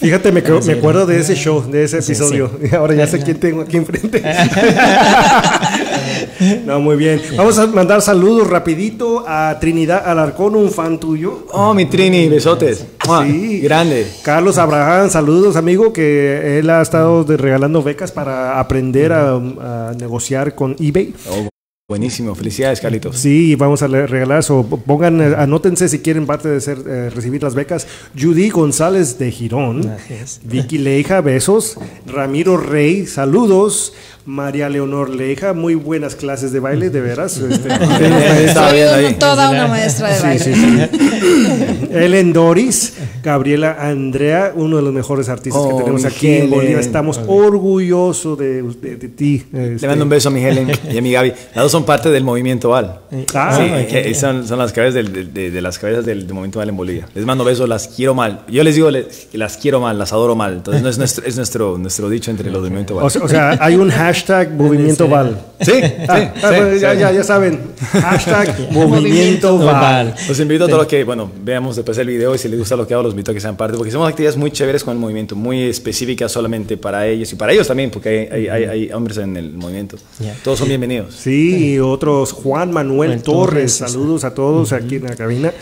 Fíjate, me, creo- me acuerdo de ese show, de ese episodio. Ahora ya sé quién tengo aquí enfrente. no, muy bien. Vamos a mandar saludos rapidito a Trinidad Alarcón, un fan tuyo.
Oh, mi Trini, besotes.
Sí.
Grande.
Carlos Abraham, saludos amigo, que él ha estado regalando becas para aprender a, a negociar con eBay.
Oh, buenísimo, felicidades, Carlitos.
Sí, vamos a regalar eso. Pongan, eh, anótense si quieren parte de ser, eh, recibir las becas. Judy González de Girón.
Es.
Vicky Leija, besos. Ramiro Rey, saludos. María Leonor Leija, muy buenas clases de baile, de veras. Este,
Soy
bien ahí.
toda una maestra de baile.
sí, sí. Ellen Doris, Gabriela Andrea, uno de los mejores artistas que
Oh,
tenemos aquí en. Bolivia. Estamos orgullosos de, de- de ti.
Le
este.
mando un beso a mi Helen y a mi Gaby. Las dos son parte del movimiento Val.
Ah,
sí,
ok.
que son, son las cabezas del- de, de- de las cabezas del, del movimiento Val en Bolivia. Les mando besos, las quiero mal. Yo les digo, les- las quiero mal, las adoro mal. Entonces no es nuestro, es nuestro, nuestro dicho entre los del movimiento Val.
O sea, o sea, hay un hashtag Movimiento Val.
Sí, sí,
Ah,
sí,
ah, ya, ya, ya saben. Hashtag movimiento. Val.
Los invito a todos los que, bueno, veamos después el video y si les gusta lo que hago, los invito a que sean parte, porque hacemos actividades muy chéveres con el movimiento, muy específicas solamente para ellos y para ellos también, porque hay, hay, hay- hay hombres en el movimiento. Todos son bienvenidos.
Sí, y otros, Juan Manuel
Manuel
Torres,
Torres.
saludos a todos aquí en la cabina.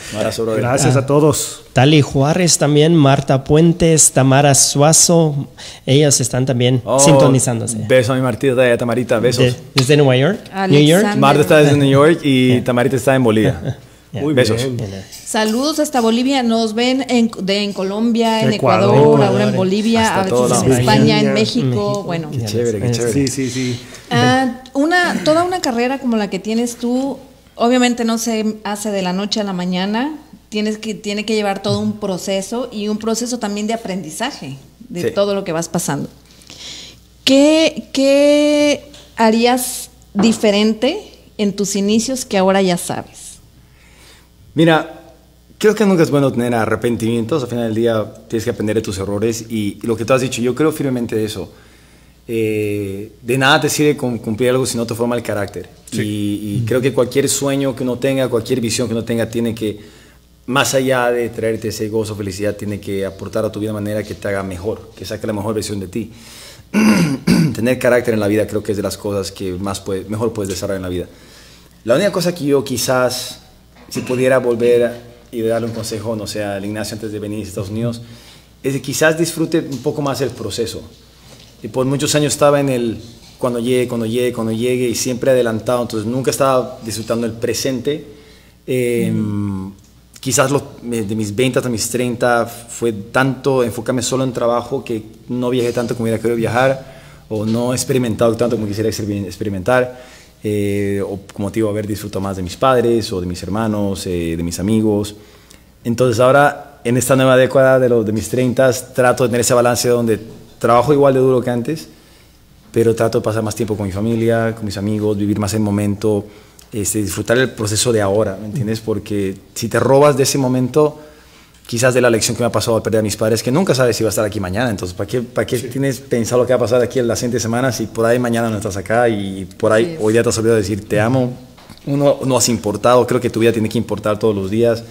Gracias a todos.
Tali Juárez también, Marta Puentes, Tamara Suazo, ellas están también
Oh,
sintonizándose.
Beso a mi Martita de Tamarita, besos.
De- desde Nueva York, New York.
Alexander.
Marta está desde New York y Tamarita está en Bolivia.
Muy
besos.
bien.
Saludos hasta Bolivia. Nos ven en, de, en Colombia, en
Ecuador,
Ecuador, ahora en Bolivia, a veces en. España, en México.
México.
Bueno,
Qué chévere, qué chévere.
Sí, sí, sí.
Ah, una, toda una carrera como la que tienes tú, obviamente no se hace de la noche a la mañana. Tienes que, tiene que llevar todo un proceso y un proceso también de aprendizaje de
Sí.
todo lo que vas pasando. ¿Qué, ¿Qué harías diferente en tus inicios que ahora ya sabes?
Mira, creo que nunca es bueno tener arrepentimientos. Al final del día tienes que aprender de tus errores y lo que tú has dicho, yo creo firmemente de eso. Eh, de nada te sirve cumplir algo si no te forma el carácter. Y, y creo que cualquier sueño que uno tenga, cualquier visión que uno tenga, tiene que, más allá de traerte ese gozo, felicidad, tiene que aportar a tu vida de manera que te haga mejor, que saque la mejor versión de ti. Tener carácter en la vida creo que es de las cosas que más puede- mejor puedes desarrollar en la vida. La única cosa que yo quizás, si pudiera volver y darle un consejo, no sé, al Ignacio antes de venir a Estados Unidos, es que quizás disfrute un poco más el proceso. Y por muchos años estaba en el cuando llegue, cuando llegue, cuando llegue y siempre adelantado, entonces nunca estaba disfrutando el presente. Eh, Quizás los- de mis 20 hasta mis 30 fue tanto enfocarme solo en trabajo que no viajé tanto como hubiera querido viajar o no he experimentado tanto como quisiera exper- experimentar. Eh, o como digo, haber disfrutado más de mis padres o de mis hermanos, eh, de mis amigos. Entonces ahora, en esta nueva década de, los, de mis 30, trato de tener ese balance donde trabajo igual de duro que antes, pero trato de pasar más tiempo con mi familia, con mis amigos, vivir más el momento, este, disfrutar el proceso de ahora, ¿me entiendes? Porque si te robas de ese momento, quizás de la lección que me ha pasado al perder a mis padres, que nunca sabes si va a estar aquí mañana, entonces ¿para qué, para qué tienes pensado lo que va a pasar aquí en las siguientes semanas si por ahí mañana no estás acá y por ahí hoy día te has olvidado decir te amo? Uno no has importado, creo que tu vida tiene que importar todos los días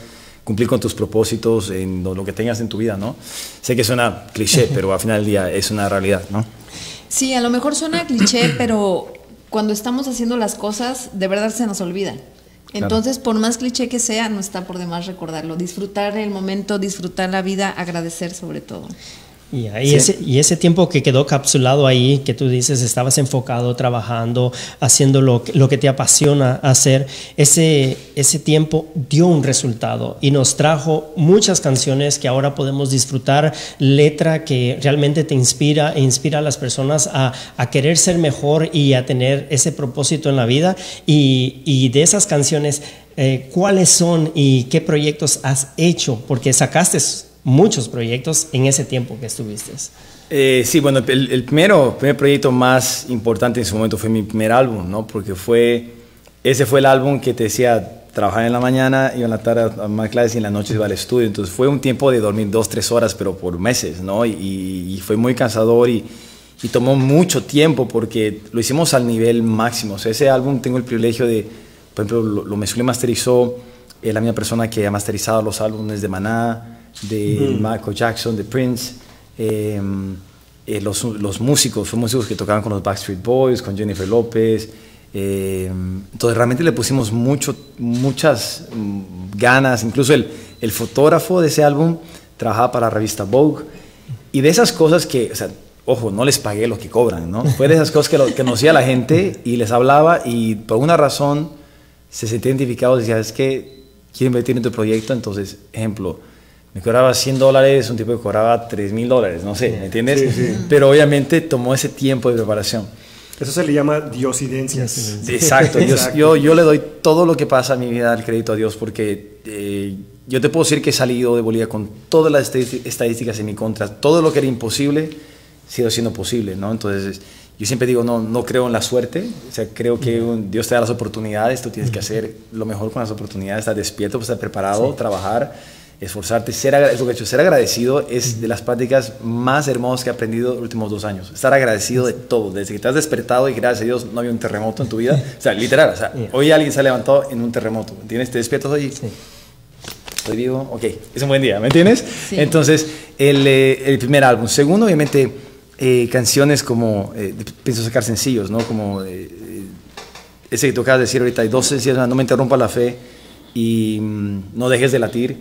cumplir con tus propósitos en lo, lo que tengas en tu vida, ¿no? Sé que suena cliché, pero al final del día es una realidad, ¿no?
Sí, a lo mejor suena cliché, pero cuando estamos haciendo las cosas, de verdad se nos olvida. Entonces, por más cliché que sea, no está por demás recordarlo. Disfrutar el momento, disfrutar la vida, agradecer sobre todo.
Y, ese, y ese tiempo que quedó capsulado ahí, que tú dices, estabas enfocado, trabajando, haciendo lo, que- lo que te apasiona hacer, ese, ese tiempo dio un resultado y nos trajo muchas canciones que ahora podemos disfrutar, letra que realmente te inspira e inspira a las personas a, a querer ser mejor y a tener ese propósito en la vida. Y, y de esas canciones, eh, ¿cuáles son y qué proyectos has hecho? Porque sacaste muchos proyectos en ese tiempo que estuviste.
Eh, sí, bueno, el, primero, primer proyecto más importante en su momento fue mi primer álbum, ¿no? Porque fue, ese fue el álbum que te decía, trabajaba en la mañana, iba en la tarde a más clases y en la noche iba al estudio. Entonces fue un tiempo de dormir dos, tres horas, pero por meses, ¿no? Y, fue muy cansador y, y tomó mucho tiempo porque lo hicimos al nivel máximo. Ese álbum tengo el privilegio de, por ejemplo, lo, lo mezcló y masterizó eh, la misma persona que ha masterizado los álbumes de Maná, de Michael Jackson, de Prince. eh, eh, los, los músicos, fueron músicos que tocaban con los Backstreet Boys, con Jennifer López. eh, entonces realmente le pusimos mucho, muchas mm, ganas. Incluso el, el fotógrafo de ese álbum trabajaba para la revista Vogue. Y de esas cosas que, o sea, ojo, no les pagué lo que cobran, ¿no? Fue de esas cosas que, lo, que conocía a la gente y les hablaba y por alguna razón se sentía identificado. Decía, es que quiero invertir en tu proyecto. Entonces, ejemplo, me cobraba 100 dólares, un tipo que cobraba 3 mil dólares, no sé, ¿me entiendes? Pero obviamente tomó ese tiempo de preparación.
Eso se le llama diosidencias.
Exacto, yo, yo, yo le doy todo lo que pasa en mi vida al crédito a Dios porque eh, yo te puedo decir que he salido de Bolivia con todas las estadísti- estadísticas en mi contra, todo lo que era imposible sigue siendo posible, ¿no? Entonces yo siempre digo, no, no creo en la suerte, o sea, creo que un- Dios te da las oportunidades, tú tienes que hacer lo mejor con las oportunidades, estar despierto, estar preparado, trabajar. Esforzarte, ser, agra- es lo que he hecho, ser agradecido es de las prácticas más hermosas que he aprendido los últimos dos años. Estar agradecido de todo, desde que te has despertado y gracias a Dios no había un terremoto en tu vida. O sea, literal, o sea, hoy alguien se ha levantado en un terremoto, ¿entiendes? Te despiertas hoy estoy vivo, ok, es un buen día, ¿me entiendes? Entonces, el, eh, el primer álbum. Segundo, obviamente, eh, canciones como, eh, pienso sacar sencillos, ¿no? Como eh, eh, ese que de decir ahorita, hay dos sencillos, No me interrumpa la fe y mm, No dejes de latir.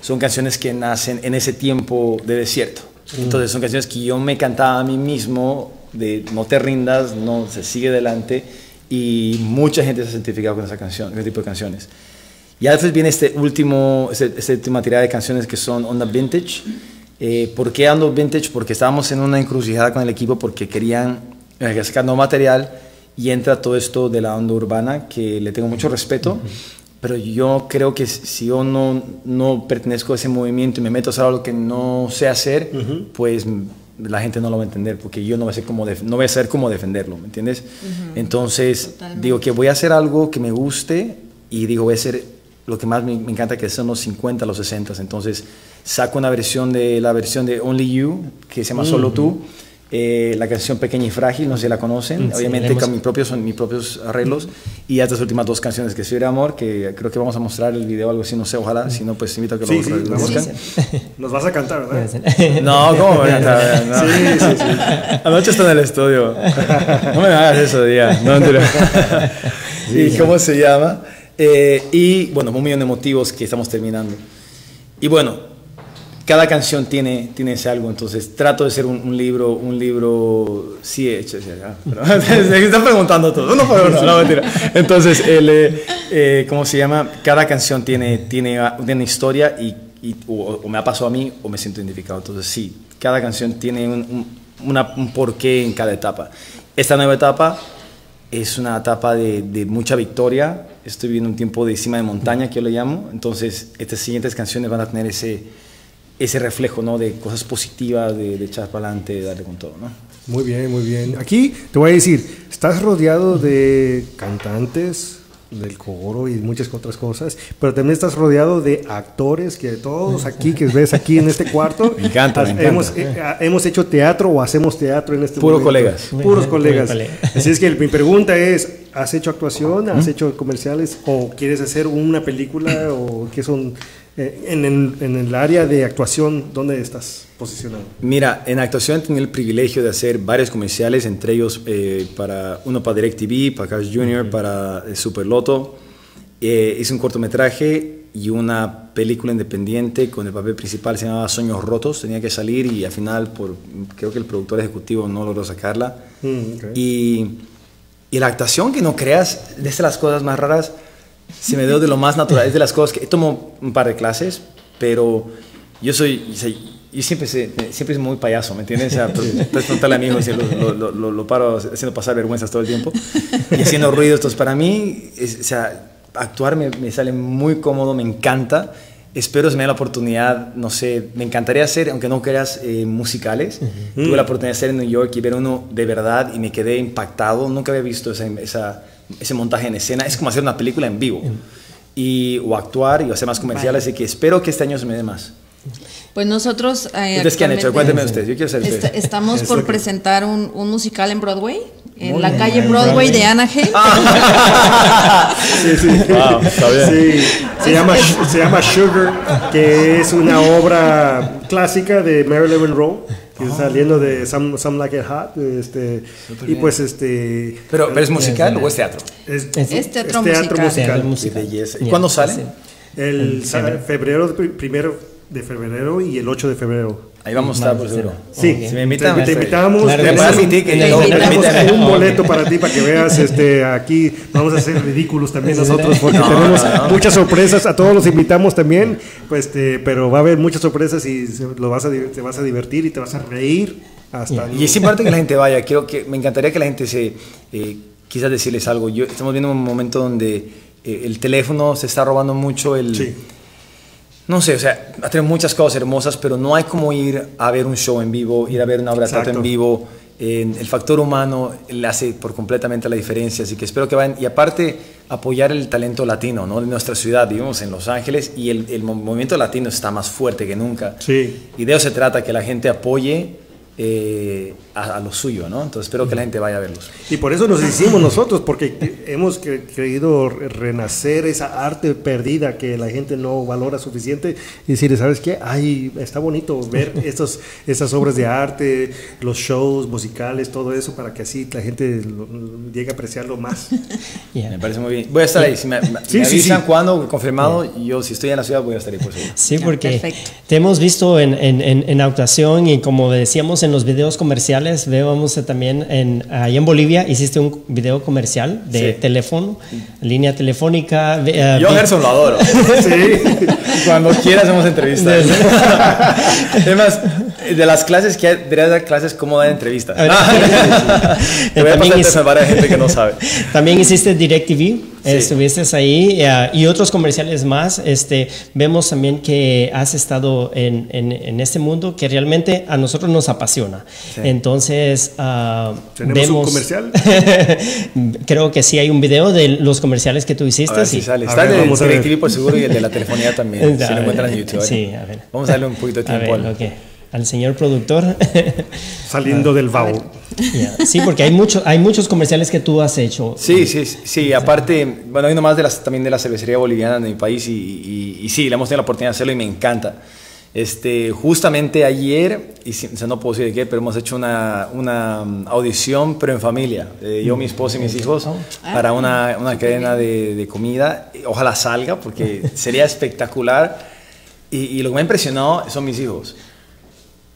Son canciones que nacen en ese tiempo de desierto. Entonces, son canciones que yo me cantaba a mí mismo, de no te rindas, no se sigue adelante. Y mucha gente se ha identificado con esa canción, ese tipo de canciones. Ya después viene este último, este, este última tirada de canciones que son onda vintage. Eh, ¿Por qué ando vintage? Porque estábamos en una encrucijada con el equipo porque querían eh, sacar nuevo material y entra todo esto de la onda urbana que le tengo mucho respeto. Pero yo creo que si yo no, no pertenezco a ese movimiento y me meto a hacer algo que no sé hacer, pues mm, la gente no lo va a entender porque yo no voy a, ser como def- no voy a saber cómo defenderlo, ¿me entiendes? Entonces, digo que voy a hacer algo que me guste y digo, voy a hacer lo que más me, me encanta que son los 50, los 60. Entonces, saco una versión de la versión de Only You que se llama Solo Tú. Eh, la canción Pequeña y Frágil, no sé si la conocen,
Sí,
obviamente con mis propios, son mis propios arreglos, y estas últimas dos canciones que soy de amor, que creo que vamos a mostrar el video o algo así, no sé, ojalá, si no, pues invito a que
Sí,
lo,
sí,
busquen.
Nos vas a cantar, ¿verdad?
No, ¿cómo voy a cantar? No. Sí, sí, sí. Anoche está en el estudio. No me hagas eso, día. No, mentira. ¿Y cómo se llama? Eh, y bueno, un millón de motivos que estamos terminando. Y bueno, cada canción tiene, tiene ese algo, entonces trato de ser un, un libro, un libro, sí he hecho, sí, ya, pero, están preguntando todo, uno por uno, no, mentira. Entonces, el, eh, eh, ¿cómo se llama? Cada canción tiene, tiene una historia y, y- o, o me ha pasado a mí o me siento identificado, entonces sí, cada canción tiene un, un, una- un porqué en cada etapa. Esta nueva etapa es una etapa de, de mucha victoria. Estoy viviendo un tiempo de cima de montaña, que yo le llamo. Entonces, estas siguientes canciones van a tener ese, ese reflejo, ¿no? De cosas positivas, de, de echar para adelante, de darle con todo, ¿no?
Muy bien, muy bien. Aquí te voy a decir, estás rodeado de cantantes del coro y muchas otras cosas, pero también estás rodeado de actores que todos aquí que ves aquí en este cuarto,
Me encanta, me encanta.
hemos, eh, ah, hemos hecho teatro o hacemos teatro en este
Puro
momento.
colegas.
Puros
Puro
colegas.
colega.
Así es que mi pregunta es, ¿has hecho actuación? ¿Has hecho comerciales? ¿O quieres hacer una película? ¿O qué son? Eh, en, el- en el área de actuación, ¿dónde estás posicionado?
Mira, en actuación he tenido el privilegio de hacer varios comerciales, entre ellos eh, para uno para DirecTV, para Cars Jr., para eh, Super Loto. Eh, hice un cortometraje y una película independiente con el papel principal se llamaba Sueños Rotos. Tenía que salir y al final, por, creo que el productor ejecutivo no logró sacarla.
Mm, ok.
y, y la actuación, que no creas, es de las cosas más raras, se me dio de lo más natural. Es de las cosas que tomo un par de clases, pero yo soy, yo siempre, siempre soy muy payaso, ¿me entiendes? O sea, puedes preguntarle a mi hijo, lo, lo, lo- lo- paro haciendo pasar vergüenzas todo el tiempo y haciendo ruidos. Entonces, para mí, es- o sea, actuar me, me sale muy cómodo, me encanta. Espero se me dé la oportunidad, no sé, me encantaría hacer, aunque no creas, eh, musicales. Tuve la oportunidad de hacer en New York y ver uno de verdad y me quedé impactado. Nunca había visto esa, esa- ese montaje en escena. Es como hacer una película en vivo. Y, o actuar y hacer más comerciales. Así que espero que este año se me dé más.
Pues nosotros. eh,
¿Ustedes qué han hecho? Cuéntenme ustedes. Yo quiero
est-
ustedes.
estamos
Es
por presentar un, un musical en Broadway, en
Muy
la
bien.
calle Broadway,
Broadway.
de Anaheim.
Sí, sí.
Wow, está bien.
Sí, se llama, se llama Sugar, que es una obra clásica de Marilyn Monroe, que es saliendo de Some, Some Like It Hot. Este, y pues este.
Pero, ¿pero es musical o es teatro?
Es,
Es-
Es teatro
teatro
musical.
Teatro
musical.
Musical.
belleza. ¿Y cuándo sale?
El sa- febrero, primero de febrero y el 8 de febrero.
Ahí vamos a estar, por seguro.
Sí,
Si me invitan,
te, te invitamos.
Claro
sí.
un-
Mi ticket,
tenemos un boleto para ti para que veas este aquí vamos a ser ridículos también nosotros porque
No,
tenemos
no,
muchas sorpresas a todos los invitamos también pues este pero va a haber muchas sorpresas y se- lo vas a te vas a divertir y te vas a reír hasta
Y es importante que la gente vaya. Quiero que, me encantaría que la gente se. eh, quizás decirles algo. Yo, estamos viendo un momento donde eh, el teléfono se está robando mucho el.
Sí.
No sé, o sea, ha tenido muchas cosas hermosas, pero no hay como ir a ver un show en vivo, ir a ver una obra
Exacto.
en vivo. Eh, el factor humano le hace por completamente la diferencia, así que espero que vayan. Y aparte, apoyar el talento latino, ¿no? De nuestra ciudad, vivimos en Los Ángeles y el, el mo- movimiento latino está más fuerte que nunca.
Sí.
Y de eso se trata, que la gente apoye eh, a, a lo suyo, ¿no? Entonces espero que la gente vaya a verlos.
Y por eso nos hicimos nosotros, porque hemos cre- querido re- renacer esa arte perdida que la gente no valora suficiente y decir, ¿sabes qué? Ay, está bonito ver estos, estas obras de arte, los shows musicales, todo eso, para que así la gente lo- lo- llegue a apreciarlo más.
Yeah.
Me parece muy bien. Voy a estar ahí. Si me, me-
Sí,
me
sí,
avisan
sí.
cuándo, confirmado, yo si estoy en la ciudad voy a estar ahí por seguro.
Sí, porque
perfecto.
te hemos visto en, en, en, en actuación y como decíamos en los videos comerciales, vemos también en, ahí en Bolivia hiciste un video comercial de
Sí.
teléfono, línea telefónica. eh,
Yo Gerson lo adoro.
Sí.
Cuando quieras hacemos entrevistas. Además, de las clases que hay, debería dar clases cómo dar entrevistas.
Ver.
Te voy a pasar gente que no sabe.
También hiciste DirecTV,
Sí.
estuviste ahí eh, y otros comerciales más. Este, vemos también que has estado en, en, en este mundo que realmente a nosotros nos apasiona.
Sí.
Entonces, ah,
¿Tenemos un comercial?
Creo que sí hay un video de los comerciales que tú hiciste.
A ver
sí.
si sale. Está
ver,
el. DirecTV por seguro y el de la telefonía también. si lo encuentran en YouTube.
Sí, a ver.
Vamos a darle un poquito de
A
tiempo.
ver,
al-
ok. Al señor productor.
Saliendo del baúl.
Ya. Sí, porque hay, mucho, hay muchos comerciales que tú has hecho.
Sí, sí, sí, sí, aparte, bueno, hay nomás de las, también de la cervecería boliviana de mi país y, y- y sí, le hemos tenido la oportunidad de hacerlo y me encanta. Este, justamente ayer, y o sea, no puedo decir de qué, pero hemos hecho una, una mm, audición, pero en familia, eh, yo, mi esposa y mis hijos, para una, una cadena de, de comida. Ojalá salga, porque sería espectacular. Y, y lo que me ha impresionado son mis hijos.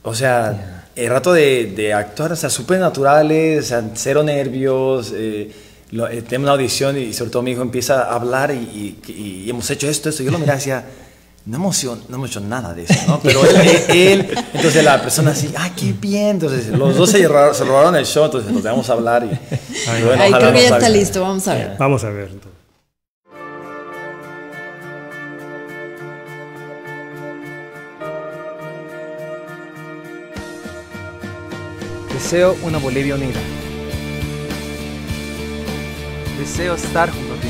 O sea, el rato de, de actuar, o sea, súper naturales, o sea, cero nervios. Eh, lo- eh, tenemos una audición y sobre todo mi hijo empieza a hablar y, y- y hemos hecho esto, esto. Yo lo miraba y decía, no hemos, hecho, no hemos hecho nada de eso, ¿no? Pero él, él- él, entonces la persona así, ah, qué bien. Entonces los dos se robaron, se robaron el show, entonces nos dejamos hablar y, y bueno,
Ay, creo que ya está listo, vamos a ver.
Vamos a ver. entonces.
Deseo una Bolivia unida. Deseo estar junto a ti.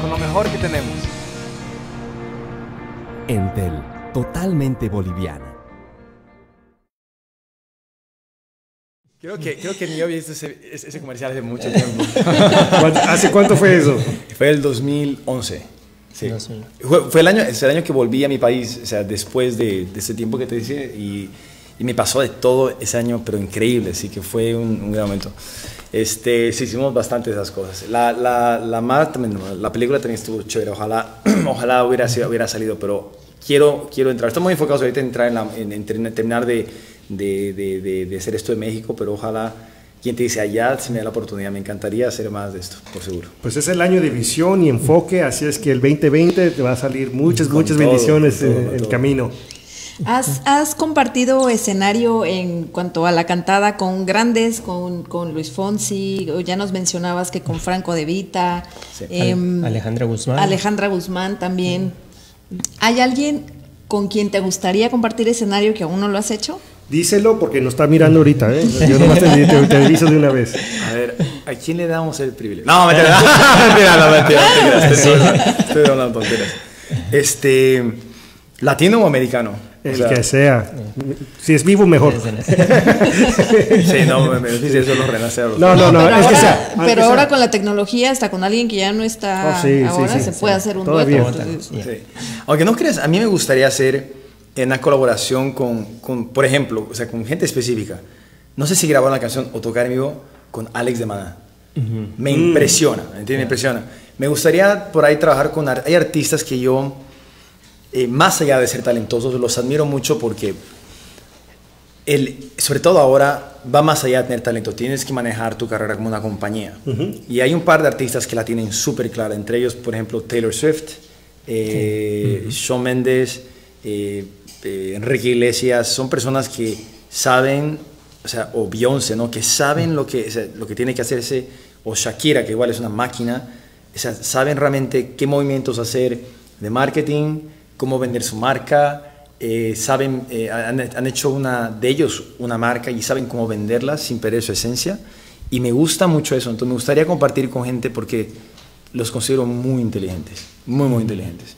Con lo mejor que tenemos.
Entel, totalmente boliviana.
Creo que, creo que ni yo había visto ese, ese comercial hace mucho tiempo.
¿Cuánto- ¿Hace cuánto fue eso?
Fue el 2011. Sí.
2011.
Fue, fue el año, es el año que volví a mi país, o sea, después de, de ese tiempo que te decía, y, y me pasó de todo ese año, pero increíble, así que fue un, un gran momento. Este, sí, hicimos bastante de esas cosas. La, la, la, también, la película también estuvo chévere, ojalá, ojalá hubiera, sido- hubiera salido, pero quiero, quiero entrar. Estamos muy enfocados ahorita en, entrar en, la- en- en terminar- de, de, de, de hacer esto de México, pero ojalá, quien te dice allá, si me da la oportunidad, me encantaría hacer más de esto, por seguro.
Pues es el año de visión y enfoque, así es que el 2020 te va a salir muchas,
Con
muchas
todo,
bendiciones
todo,
en el camino.
¿Has, has compartido escenario en cuanto a la cantada con grandes, con, con Luis Fonsi, ya nos mencionabas que con Franco De Vita,
Sí.
em,
Alejandra Guzmán.
Alejandra Guzmán también. ¿Hay alguien con quien te gustaría compartir escenario que aún no lo has hecho?
Díselo porque nos está mirando ahorita, ¿eh? Yo nomás te, te- te aviso de una vez.
A ver, ¿a quién le damos el privilegio? No, mentira, mentira, no, mentira, mentira, estoy, estoy hablando tonteras. Este, ¿latino o americano? O
El
sea,
que sea. Si es vivo, mejor.
Sí, no, me, me dice eso los renaceros.
No, no, no.
pero
es que
ahora,
sea. aunque
pero ahora
sea.
con la tecnología, hasta con alguien que ya no está
Oh, sí,
ahora,
sí,
se
sí.
puede hacer un
Todavía.
dueto. entonces-
Sí. Aunque no creas, a mí me gustaría hacer una colaboración con, con, por ejemplo, o sea, con gente específica. No sé si grabar una canción o tocar en vivo con Alex de Maná. Me impresiona, ¿entiendes? Me impresiona. Me gustaría por ahí trabajar con... Hay artistas que yo, eh, más allá de ser talentosos, los admiro mucho porque el, sobre todo ahora va más allá de tener talento, tienes que manejar tu carrera como una compañía. Y hay un par de artistas que la tienen súper clara, entre ellos, por ejemplo, Taylor Swift, eh, Shawn Mendes, eh, eh, Enrique Iglesias, son personas que saben, o sea, o Beyoncé, ¿no? Que saben lo que, lo que tiene que hacerse, o Shakira, que igual es una máquina, o sea, saben realmente qué movimientos hacer de marketing, cómo vender su marca, eh, saben, eh, han, han hecho una de ellos una marca y saben cómo venderla sin perder su esencia. Y me gusta mucho eso, entonces me gustaría compartir con gente porque los considero muy inteligentes, muy, muy inteligentes.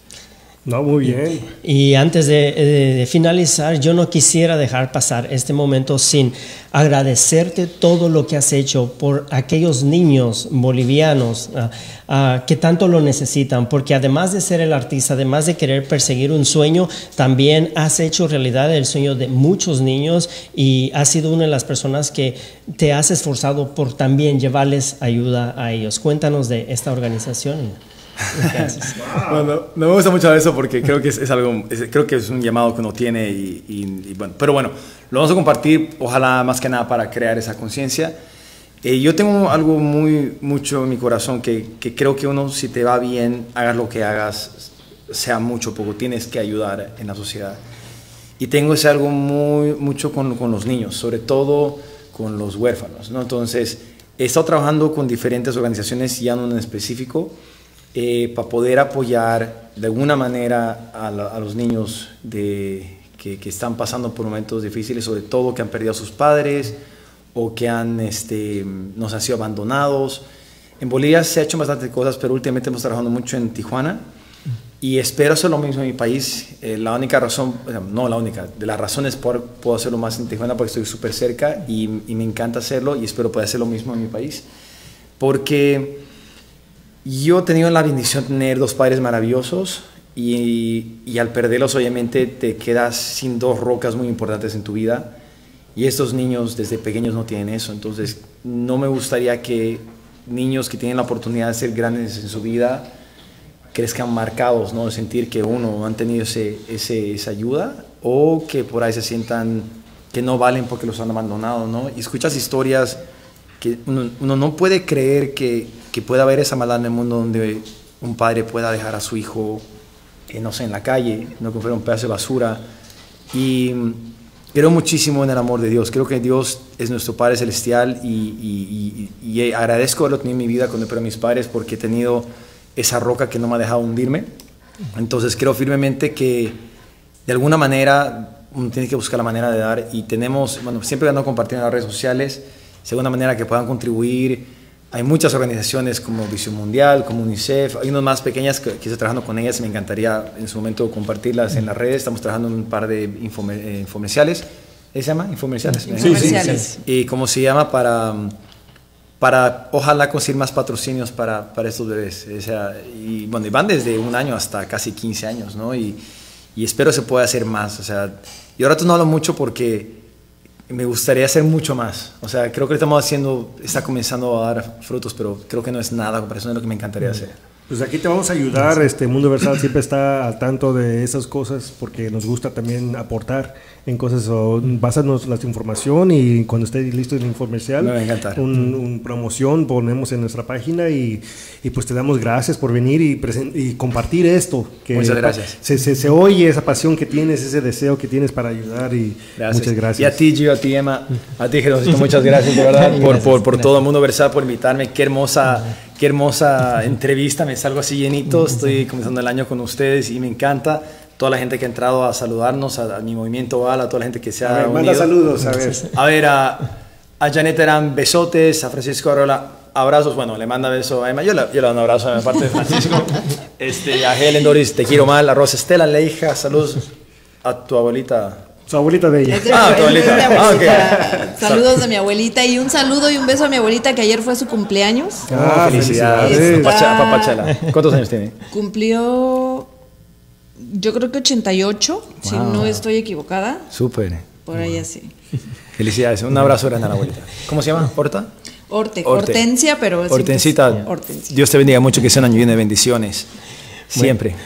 No, muy bien.
Y antes de, de- de finalizar, yo no quisiera dejar pasar este momento sin agradecerte todo lo que has hecho por aquellos niños bolivianos ah, ah, que tanto lo necesitan, porque además de ser el artista, además de querer perseguir un sueño, también has hecho realidad el sueño de muchos niños y has sido una de las personas que te has esforzado por también llevarles ayuda a ellos. Cuéntanos de esta organización.
Bueno, no me gusta mucho eso porque creo que es, es algo, es- creo que es un llamado que uno tiene y, y- y bueno, pero bueno, lo vamos a compartir, ojalá más que nada para crear esa conciencia. Eh, yo tengo algo muy mucho en mi corazón que, que creo que uno si te va bien, hagas lo que hagas, sea mucho o poco, tienes que ayudar en la sociedad. Y tengo ese algo muy mucho con, con los niños, sobre todo con los huérfanos, ¿no? Entonces, he estado trabajando con diferentes organizaciones, ya no en específico, eh, para poder apoyar de alguna manera a, la- a los niños de, que, que están pasando por momentos difíciles, sobre todo que han perdido a sus padres o que han, este, nos han sido abandonados. En Bolivia se ha hecho bastantes cosas, pero últimamente hemos trabajado mucho en Tijuana y espero hacer lo mismo en mi país. Eh, la única razón, no la única, de las razones por puedo hacerlo más en Tijuana porque estoy súper cerca y, y me encanta hacerlo y espero poder hacer lo mismo en mi país. Porque yo he tenido la bendición de tener dos padres maravillosos y, al perderlos obviamente te quedas sin dos rocas muy importantes en tu vida y estos niños desde pequeños no tienen eso, entonces no me gustaría que niños que tienen la oportunidad de ser grandes en su vida crezcan marcados, ¿no? Sentir que uno han tenido ese, esa ayuda o que por ahí se sientan que no valen porque los han abandonado, ¿no? Escuchas historias que uno, no puede creer que, que pueda haber esa maldad en el mundo donde un padre pueda dejar a su hijo, eh, no sé, en la calle, no que fuera un pedazo de basura. Y mm, creo muchísimo en el amor de Dios. Creo que Dios es nuestro Padre Celestial y, y- y- y agradezco haberlo tenido en mi vida cuando perdí a mis padres porque he tenido esa roca que no me ha dejado hundirme. Entonces creo firmemente que de alguna manera uno tiene que buscar la manera de dar y tenemos, bueno, siempre ando compartiendo en las redes sociales, de alguna manera que puedan contribuir. Hay muchas organizaciones como Visión Mundial, como UNICEF, hay unas más pequeñas que, que estoy trabajando con ellas y me encantaría en su momento compartirlas en las redes. Estamos trabajando en un par de infome- eh, infomerciales. ¿Se llama? Infomerciales.
Infomerciales.
Y cómo se llama para, para ojalá conseguir más patrocinios para, para estos bebés. O sea, y bueno, y van desde un año hasta casi 15 años, ¿no? Y, y espero se pueda hacer más. O sea, y ahora no hablo mucho porque me gustaría hacer mucho más. O sea, creo que lo estamos haciendo, está comenzando a dar frutos, pero creo que no es nada comparación de lo que me encantaría hacer.
Pues aquí te vamos a ayudar, este Mundo Versal siempre está al tanto de esas cosas porque nos gusta también aportar en cosas, o básanos la información y cuando esté listo el infomercial,
Me va a encantar.
un, un promoción ponemos en nuestra página y, y pues te damos gracias por venir y, y compartir esto. Que
Muchas gracias.
Se, se, se oye esa pasión que tienes, ese deseo que tienes para ayudar y muchas gracias.
Y a ti, Gio, a ti, Emma, a ti, Jesucito, muchas gracias, de verdad, por, por, por todo mundo versal, por invitarme. Qué hermosa, qué hermosa entrevista. Me salgo así llenito. Estoy comenzando el año con ustedes y me encanta. Toda la gente que ha entrado a saludarnos, a, a mi movimiento Val, a toda la gente que se
A
ha
ver, manda saludos, a ver.
A ver, a, a Janet Terán, besotes, a Francisco Arola, abrazos, bueno, le manda beso a Emma, yo le, yo le doy un abrazo de parte de Francisco, este, a Helen Doris, te quiero mal, a Rosa Estela, la hija, saludos a tu abuelita.
Su abuelita de ella.
De-
Ah, tu
de
abuelita. Ah.
Saludos de mi abuelita y un saludo y un beso a mi abuelita que ayer fue su cumpleaños.
Ah,
felicidades.
felicidades.
Papacha- Papachela. ¿Cuántos años tiene?
Cumplió, yo creo que 88, si
Wow.
no estoy equivocada.
Súper.
Por ahí así.
Felicidades. Un abrazo grande a la abuelita. ¿Cómo se llama? ¿Horta?
Orte,
Orte.
Hortensia, pero
Hortensita.
Hortensia.
Dios te bendiga mucho, que sea un año lleno de bendiciones. Siempre.
Bueno,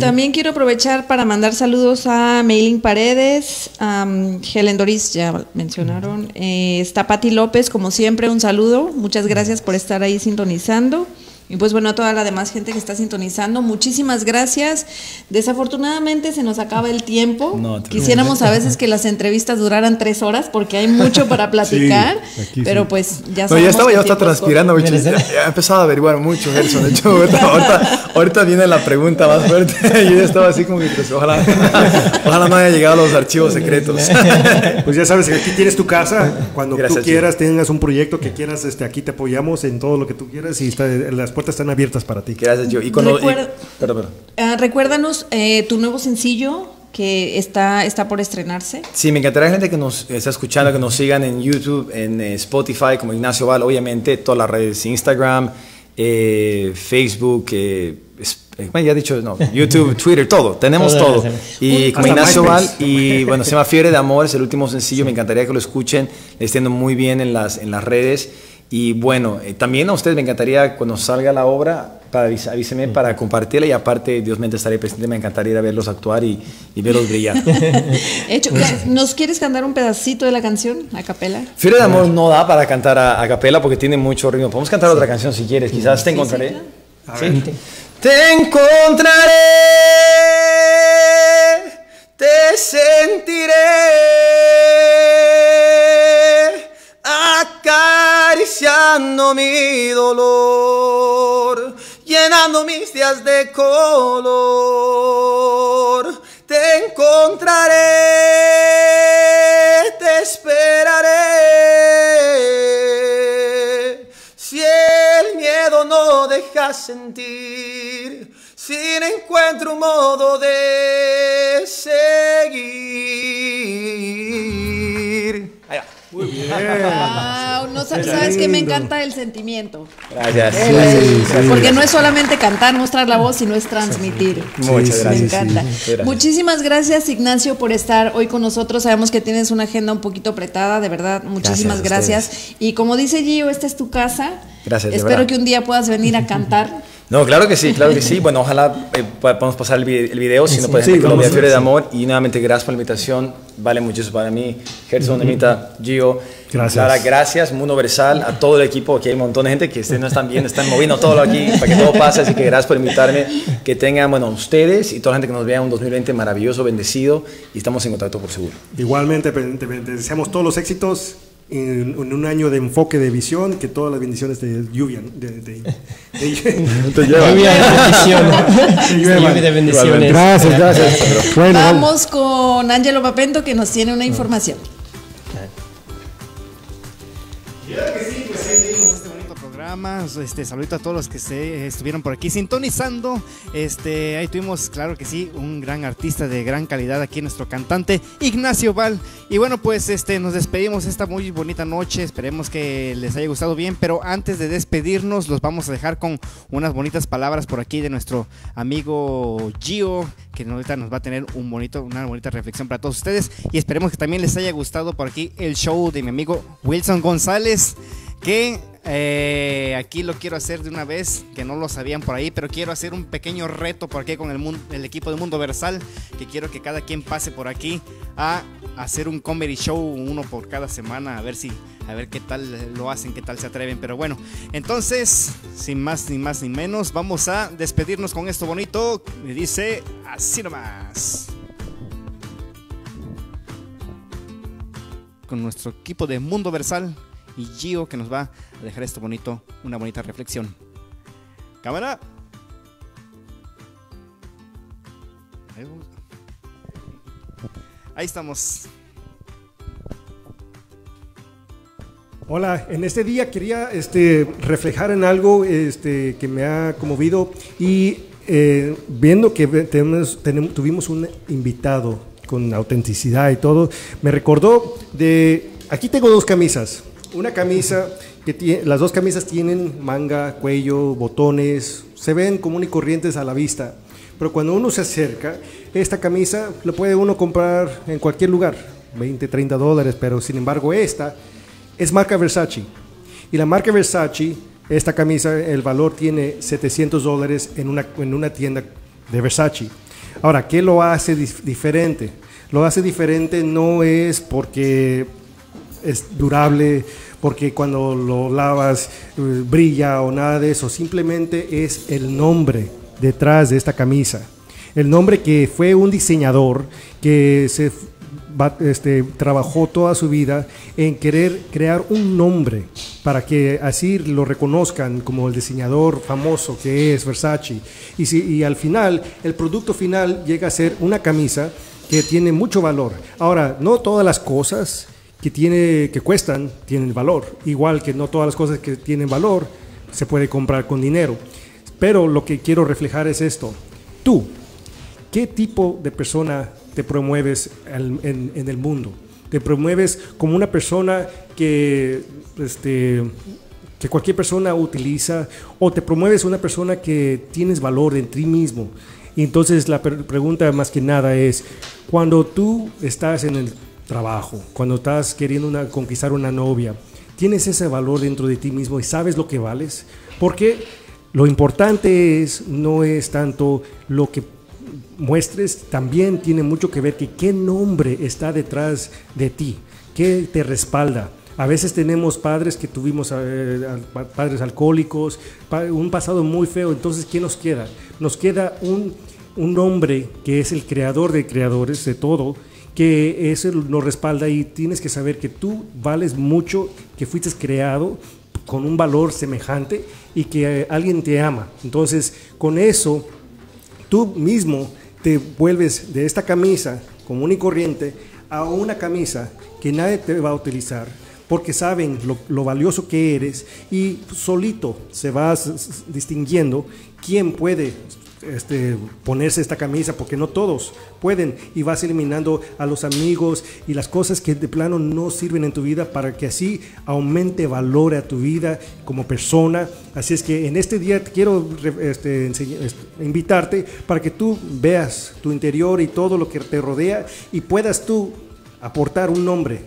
También quiero aprovechar para mandar saludos a Mailing Paredes, a mm, Helen Doris, ya mencionaron. Eh, está Patti López, como siempre, un saludo. Muchas gracias por estar ahí sintonizando. Y pues bueno, a toda la demás gente que está sintonizando, muchísimas gracias. Desafortunadamente se nos acaba el tiempo.
No,
Quisiéramos a veces que las entrevistas duraran tres horas porque hay mucho para platicar,
aquí
pero
sí.
pues ya
No, ya estaba, ya está transpirando, bicho. Ya, ya he empezado a averiguar mucho, Gerson. De hecho, ahorita, ahorita, viene la pregunta más fuerte. Yo ya estaba así como que pues, ojalá, ojalá no haya llegado a los archivos secretos.
Pues ya sabes que aquí tienes tu casa. Cuando
Gracias,
tú quieras, tengas un proyecto que quieras, este, aquí te apoyamos en todo lo que tú quieras y está- las puertas están abiertas para ti.
Gracias, yo. Y cuando, y-
Recuerda-
perdón, perdón.
Ah, recuérdanos eh, tu nuevo sencillo que está, está por estrenarse.
Sí, me encantaría gente que nos está escuchando, que nos sigan en YouTube, en eh, Spotify, como Ignacio Val, obviamente, todas las redes, Instagram, eh, Facebook, eh, eh, bueno, ya he dicho, no, YouTube, Twitter, todo, tenemos
Todo.
Y como Ignacio Val, y bueno, se llama Fiebre de Amor, es el último sencillo, me encantaría que lo escuchen, le estén muy bien en las, en las redes. Y bueno, eh, también a ustedes me encantaría cuando salga la obra, para avíseme para compartirla y aparte, Dios mediante estaré presente, me encantaría ir a verlos actuar y, y verlos brillar.
Hecho, ¿Nos quieres cantar un pedacito de la canción a capela?
Fiebre de amor no da para cantar a, a capela porque tiene mucho ritmo. Podemos cantar otra canción si quieres, quizás te encontraré.
Sí.
Te encontraré, te sentiré, acariciando mi dolor, llenando mis días de color. Te encontraré, te esperaré. Si el miedo no deja sentir, si no encuentro un modo de seguir.
Wow, no sabes, sabes que me encanta el sentimiento.
Gracias.
Porque no es solamente cantar, mostrar la voz, sino es transmitir.
Muchas
Me
gracias.
encanta.
Gracias.
Muchísimas gracias, Ignacio, por estar hoy con nosotros. Sabemos que tienes una agenda un poquito apretada, de verdad. Muchísimas
Gracias
gracias. Y como dice Gio, esta es tu casa.
Gracias,
Espero que un día puedas venir a cantar.
No, claro que sí, claro que sí. Bueno, ojalá eh, podamos pasar el, vi- el video, si no puede
Sí,
gente que lo
vamos
vea
a
Fiebre de. Amor. Y nuevamente, gracias por la invitación. Vale mucho para mí. Gerson, Emita, Gio.
Gracias.
Clara, gracias. Mundo Versal, a todo el equipo. Aquí hay un montón de gente que ustedes no están viendo, están moviendo todo aquí para que todo pase. Así que gracias por invitarme. Que tengan, bueno, ustedes y toda la gente que nos vea un 2020 maravilloso, bendecido. Y estamos en contacto por seguro.
Igualmente, te, te- te deseamos todos los éxitos en, en un año de enfoque de visión, que todas las bendiciones de lluvia. De, de- de-
Lluvia de bendiciones. Lluvia de bendiciones.
Gracias, gracias. Bueno,
Vamos con Angelo Papento, que nos tiene una información.
Bonito programa. Este, saludito a todos los que se estuvieron por aquí sintonizando. Este, ahí tuvimos, claro que sí, un gran artista de gran calidad aquí, nuestro cantante Ignacio Val. Y bueno, pues este, nos despedimos esta muy bonita noche. Esperemos que les haya gustado bien. Pero antes de despedirnos, los vamos a dejar con unas bonitas palabras por aquí de nuestro amigo Gio, que ahorita nos va a tener un bonito, una bonita reflexión para todos ustedes. Y esperemos que también les haya gustado por aquí el show de mi amigo Wilson González que eh, aquí lo quiero hacer de una vez, que no lo sabían por ahí, pero quiero hacer un pequeño reto por aquí con el, equipo de Mundo Versal, que quiero que cada quien pase por aquí a hacer un comedy show, uno por cada semana, a ver si, a ver qué tal lo hacen, qué tal se atreven, pero bueno, entonces, sin más ni más ni menos, vamos a despedirnos con esto bonito, me dice así nomás. Con nuestro equipo de Mundo Versal y Gio que nos va a dejar esto bonito, una bonita reflexión. Cámara. Ahí estamos.
Hola, en este día quería este, reflejar en algo este, que me ha conmovido y eh, viendo que tenemos, tenem- tuvimos un invitado con autenticidad y todo, me recordó de, aquí tengo dos camisas, una camisa que tiene, las dos camisas tienen manga, cuello, botones, se ven común y corrientes a la vista, pero cuando uno se acerca, esta camisa la puede uno comprar en cualquier lugar, 20, 30 dólares, pero sin embargo esta es marca Versace. Y la marca Versace, esta camisa, el valor tiene 700 dólares en una, en una tienda de Versace. Ahora, ¿qué lo hace dif- diferente? Lo hace diferente no es porque es durable, porque cuando lo lavas eh, brilla o nada de eso, simplemente es el nombre detrás de esta camisa. El nombre que fue un diseñador que se este, trabajó toda su vida en querer crear un nombre para que así lo reconozcan como el diseñador famoso que es Versace. Y, si, y al final, el producto final llega a ser una camisa que tiene mucho valor. Ahora, no todas las cosas que, tiene, que cuestan tienen valor, igual que no todas las cosas que tienen valor se puede comprar con dinero. Pero lo que quiero reflejar es esto. Tú, ¿qué tipo de persona te promueves en, el mundo? ¿Te promueves como una persona que, este, que cualquier persona utiliza o te promueves una persona que tienes valor en ti mismo? Entonces la pregunta más que nada es, cuando tú estás en el trabajo, cuando estás queriendo conquistar una novia, ¿tienes ese valor dentro de ti mismo y sabes lo que vales? Porque lo importante es, no es tanto lo que muestres, también tiene mucho que ver que qué nombre está detrás de ti, qué te respalda. A veces tenemos padres que tuvimos eh, padres alcohólicos, un pasado muy feo, entonces ¿qué nos queda? Nos queda un, un hombre que es el creador de creadores de todo, que eso nos respalda y tienes que saber que tú vales mucho, que fuiste creado con un valor semejante y que eh, alguien te ama. Entonces, con eso tú mismo te vuelves de esta camisa común y corriente a una camisa que nadie te va a utilizar porque saben lo, lo valioso que eres y solito se va s- s- distinguiendo quién puede este, ponerse esta camisa, porque no todos pueden, y vas eliminando a los amigos y las cosas que de plano no sirven en tu vida para que así aumente valor a tu vida como persona. Así es que en este día quiero este, este, invitarte para que tú veas tu interior y todo lo que te rodea y puedas tú aportar un nombre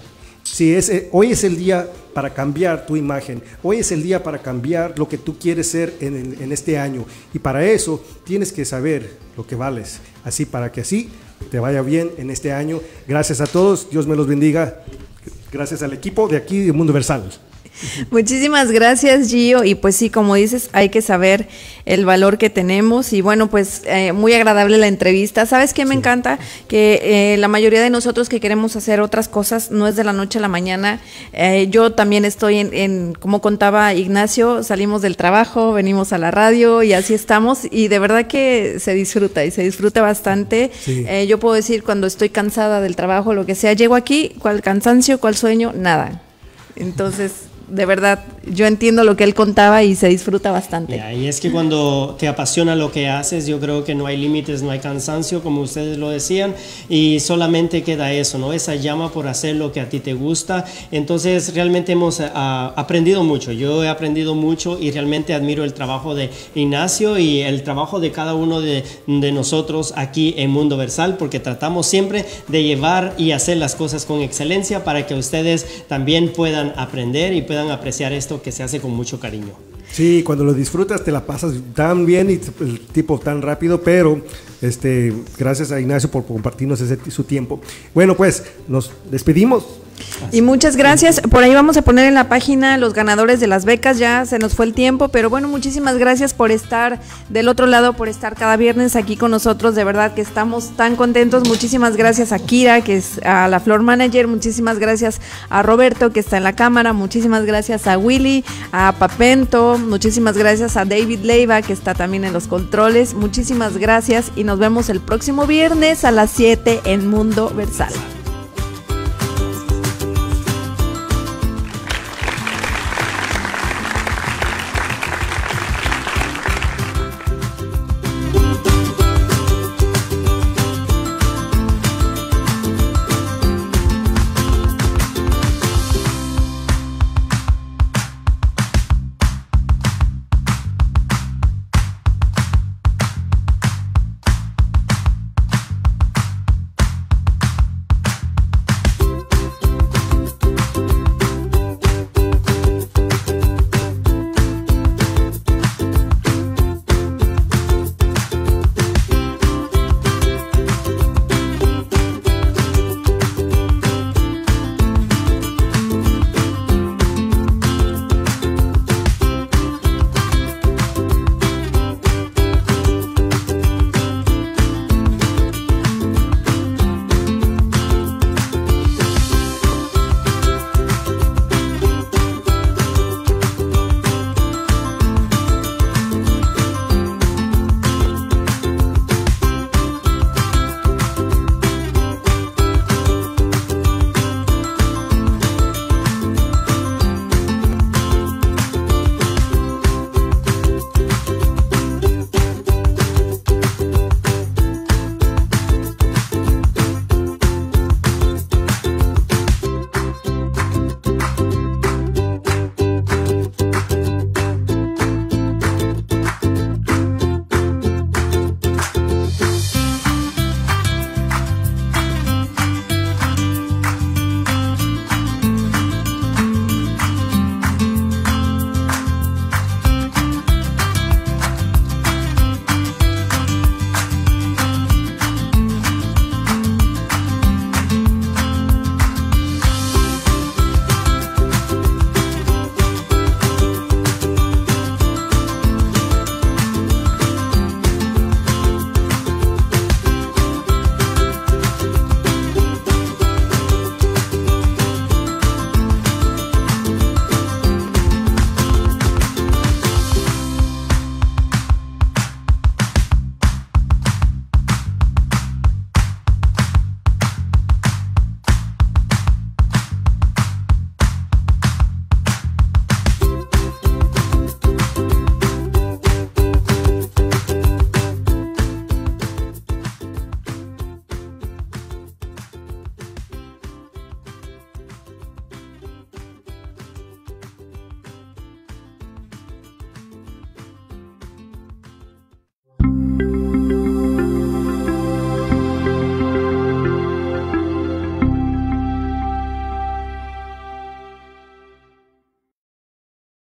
si es, eh, hoy es el día para cambiar tu imagen, hoy es el día para cambiar lo que tú quieres ser en, este año. Y para eso tienes que saber lo que vales, así para que así te vaya bien en este año. Gracias a todos, Dios me los bendiga. Gracias al equipo de aquí de Mundo Versal.
Muchísimas gracias, Gio. Y pues sí, como dices, hay que saber el valor que tenemos. Y bueno, pues eh, muy agradable la entrevista. ¿Sabes qué me encanta? Que eh, la mayoría de nosotros que queremos hacer otras cosas no es de la noche a la mañana. Eh, yo también estoy en, en, como contaba Ignacio, salimos del trabajo, venimos a la radio y así estamos. Y de verdad que se disfruta y se disfruta bastante.
Sí.
Eh, yo puedo decir cuando estoy cansada del trabajo, lo que sea, llego aquí, cuál cansancio, cuál sueño, nada. Entonces, de verdad, yo entiendo lo que él contaba y se disfruta bastante.
Y es que cuando te apasiona lo que haces, yo creo que no hay límites, no hay cansancio, como ustedes lo decían, y solamente queda eso, ¿no? Esa llama por hacer lo que a ti te gusta. Entonces, realmente hemos ah, aprendido mucho. Yo he aprendido mucho y realmente admiro el trabajo de Ignacio y el trabajo de cada uno de, de nosotros aquí en Mundo Versal, porque tratamos siempre de llevar y hacer las cosas con excelencia para que ustedes también puedan aprender y apreciar esto que se hace con mucho cariño.
Sí, cuando lo disfrutas te la pasas tan bien y el tipo tan rápido, pero este, gracias a Ignacio por compartirnos ese, su tiempo. Bueno, pues nos despedimos.
Y muchas gracias. Por ahí vamos a poner en la página los ganadores de las becas. Ya se nos fue el tiempo, pero bueno, muchísimas gracias por estar del otro lado, por estar cada viernes aquí con nosotros. De verdad que estamos tan contentos. Muchísimas gracias a Kira, que es a la Flor Manager. Muchísimas gracias a Roberto, que está en la cámara. Muchísimas gracias a Willy, a Papento. Muchísimas gracias a David Leiva, que está también en los controles. Muchísimas gracias y nos vemos el próximo viernes a las 7 en Mundo Versal.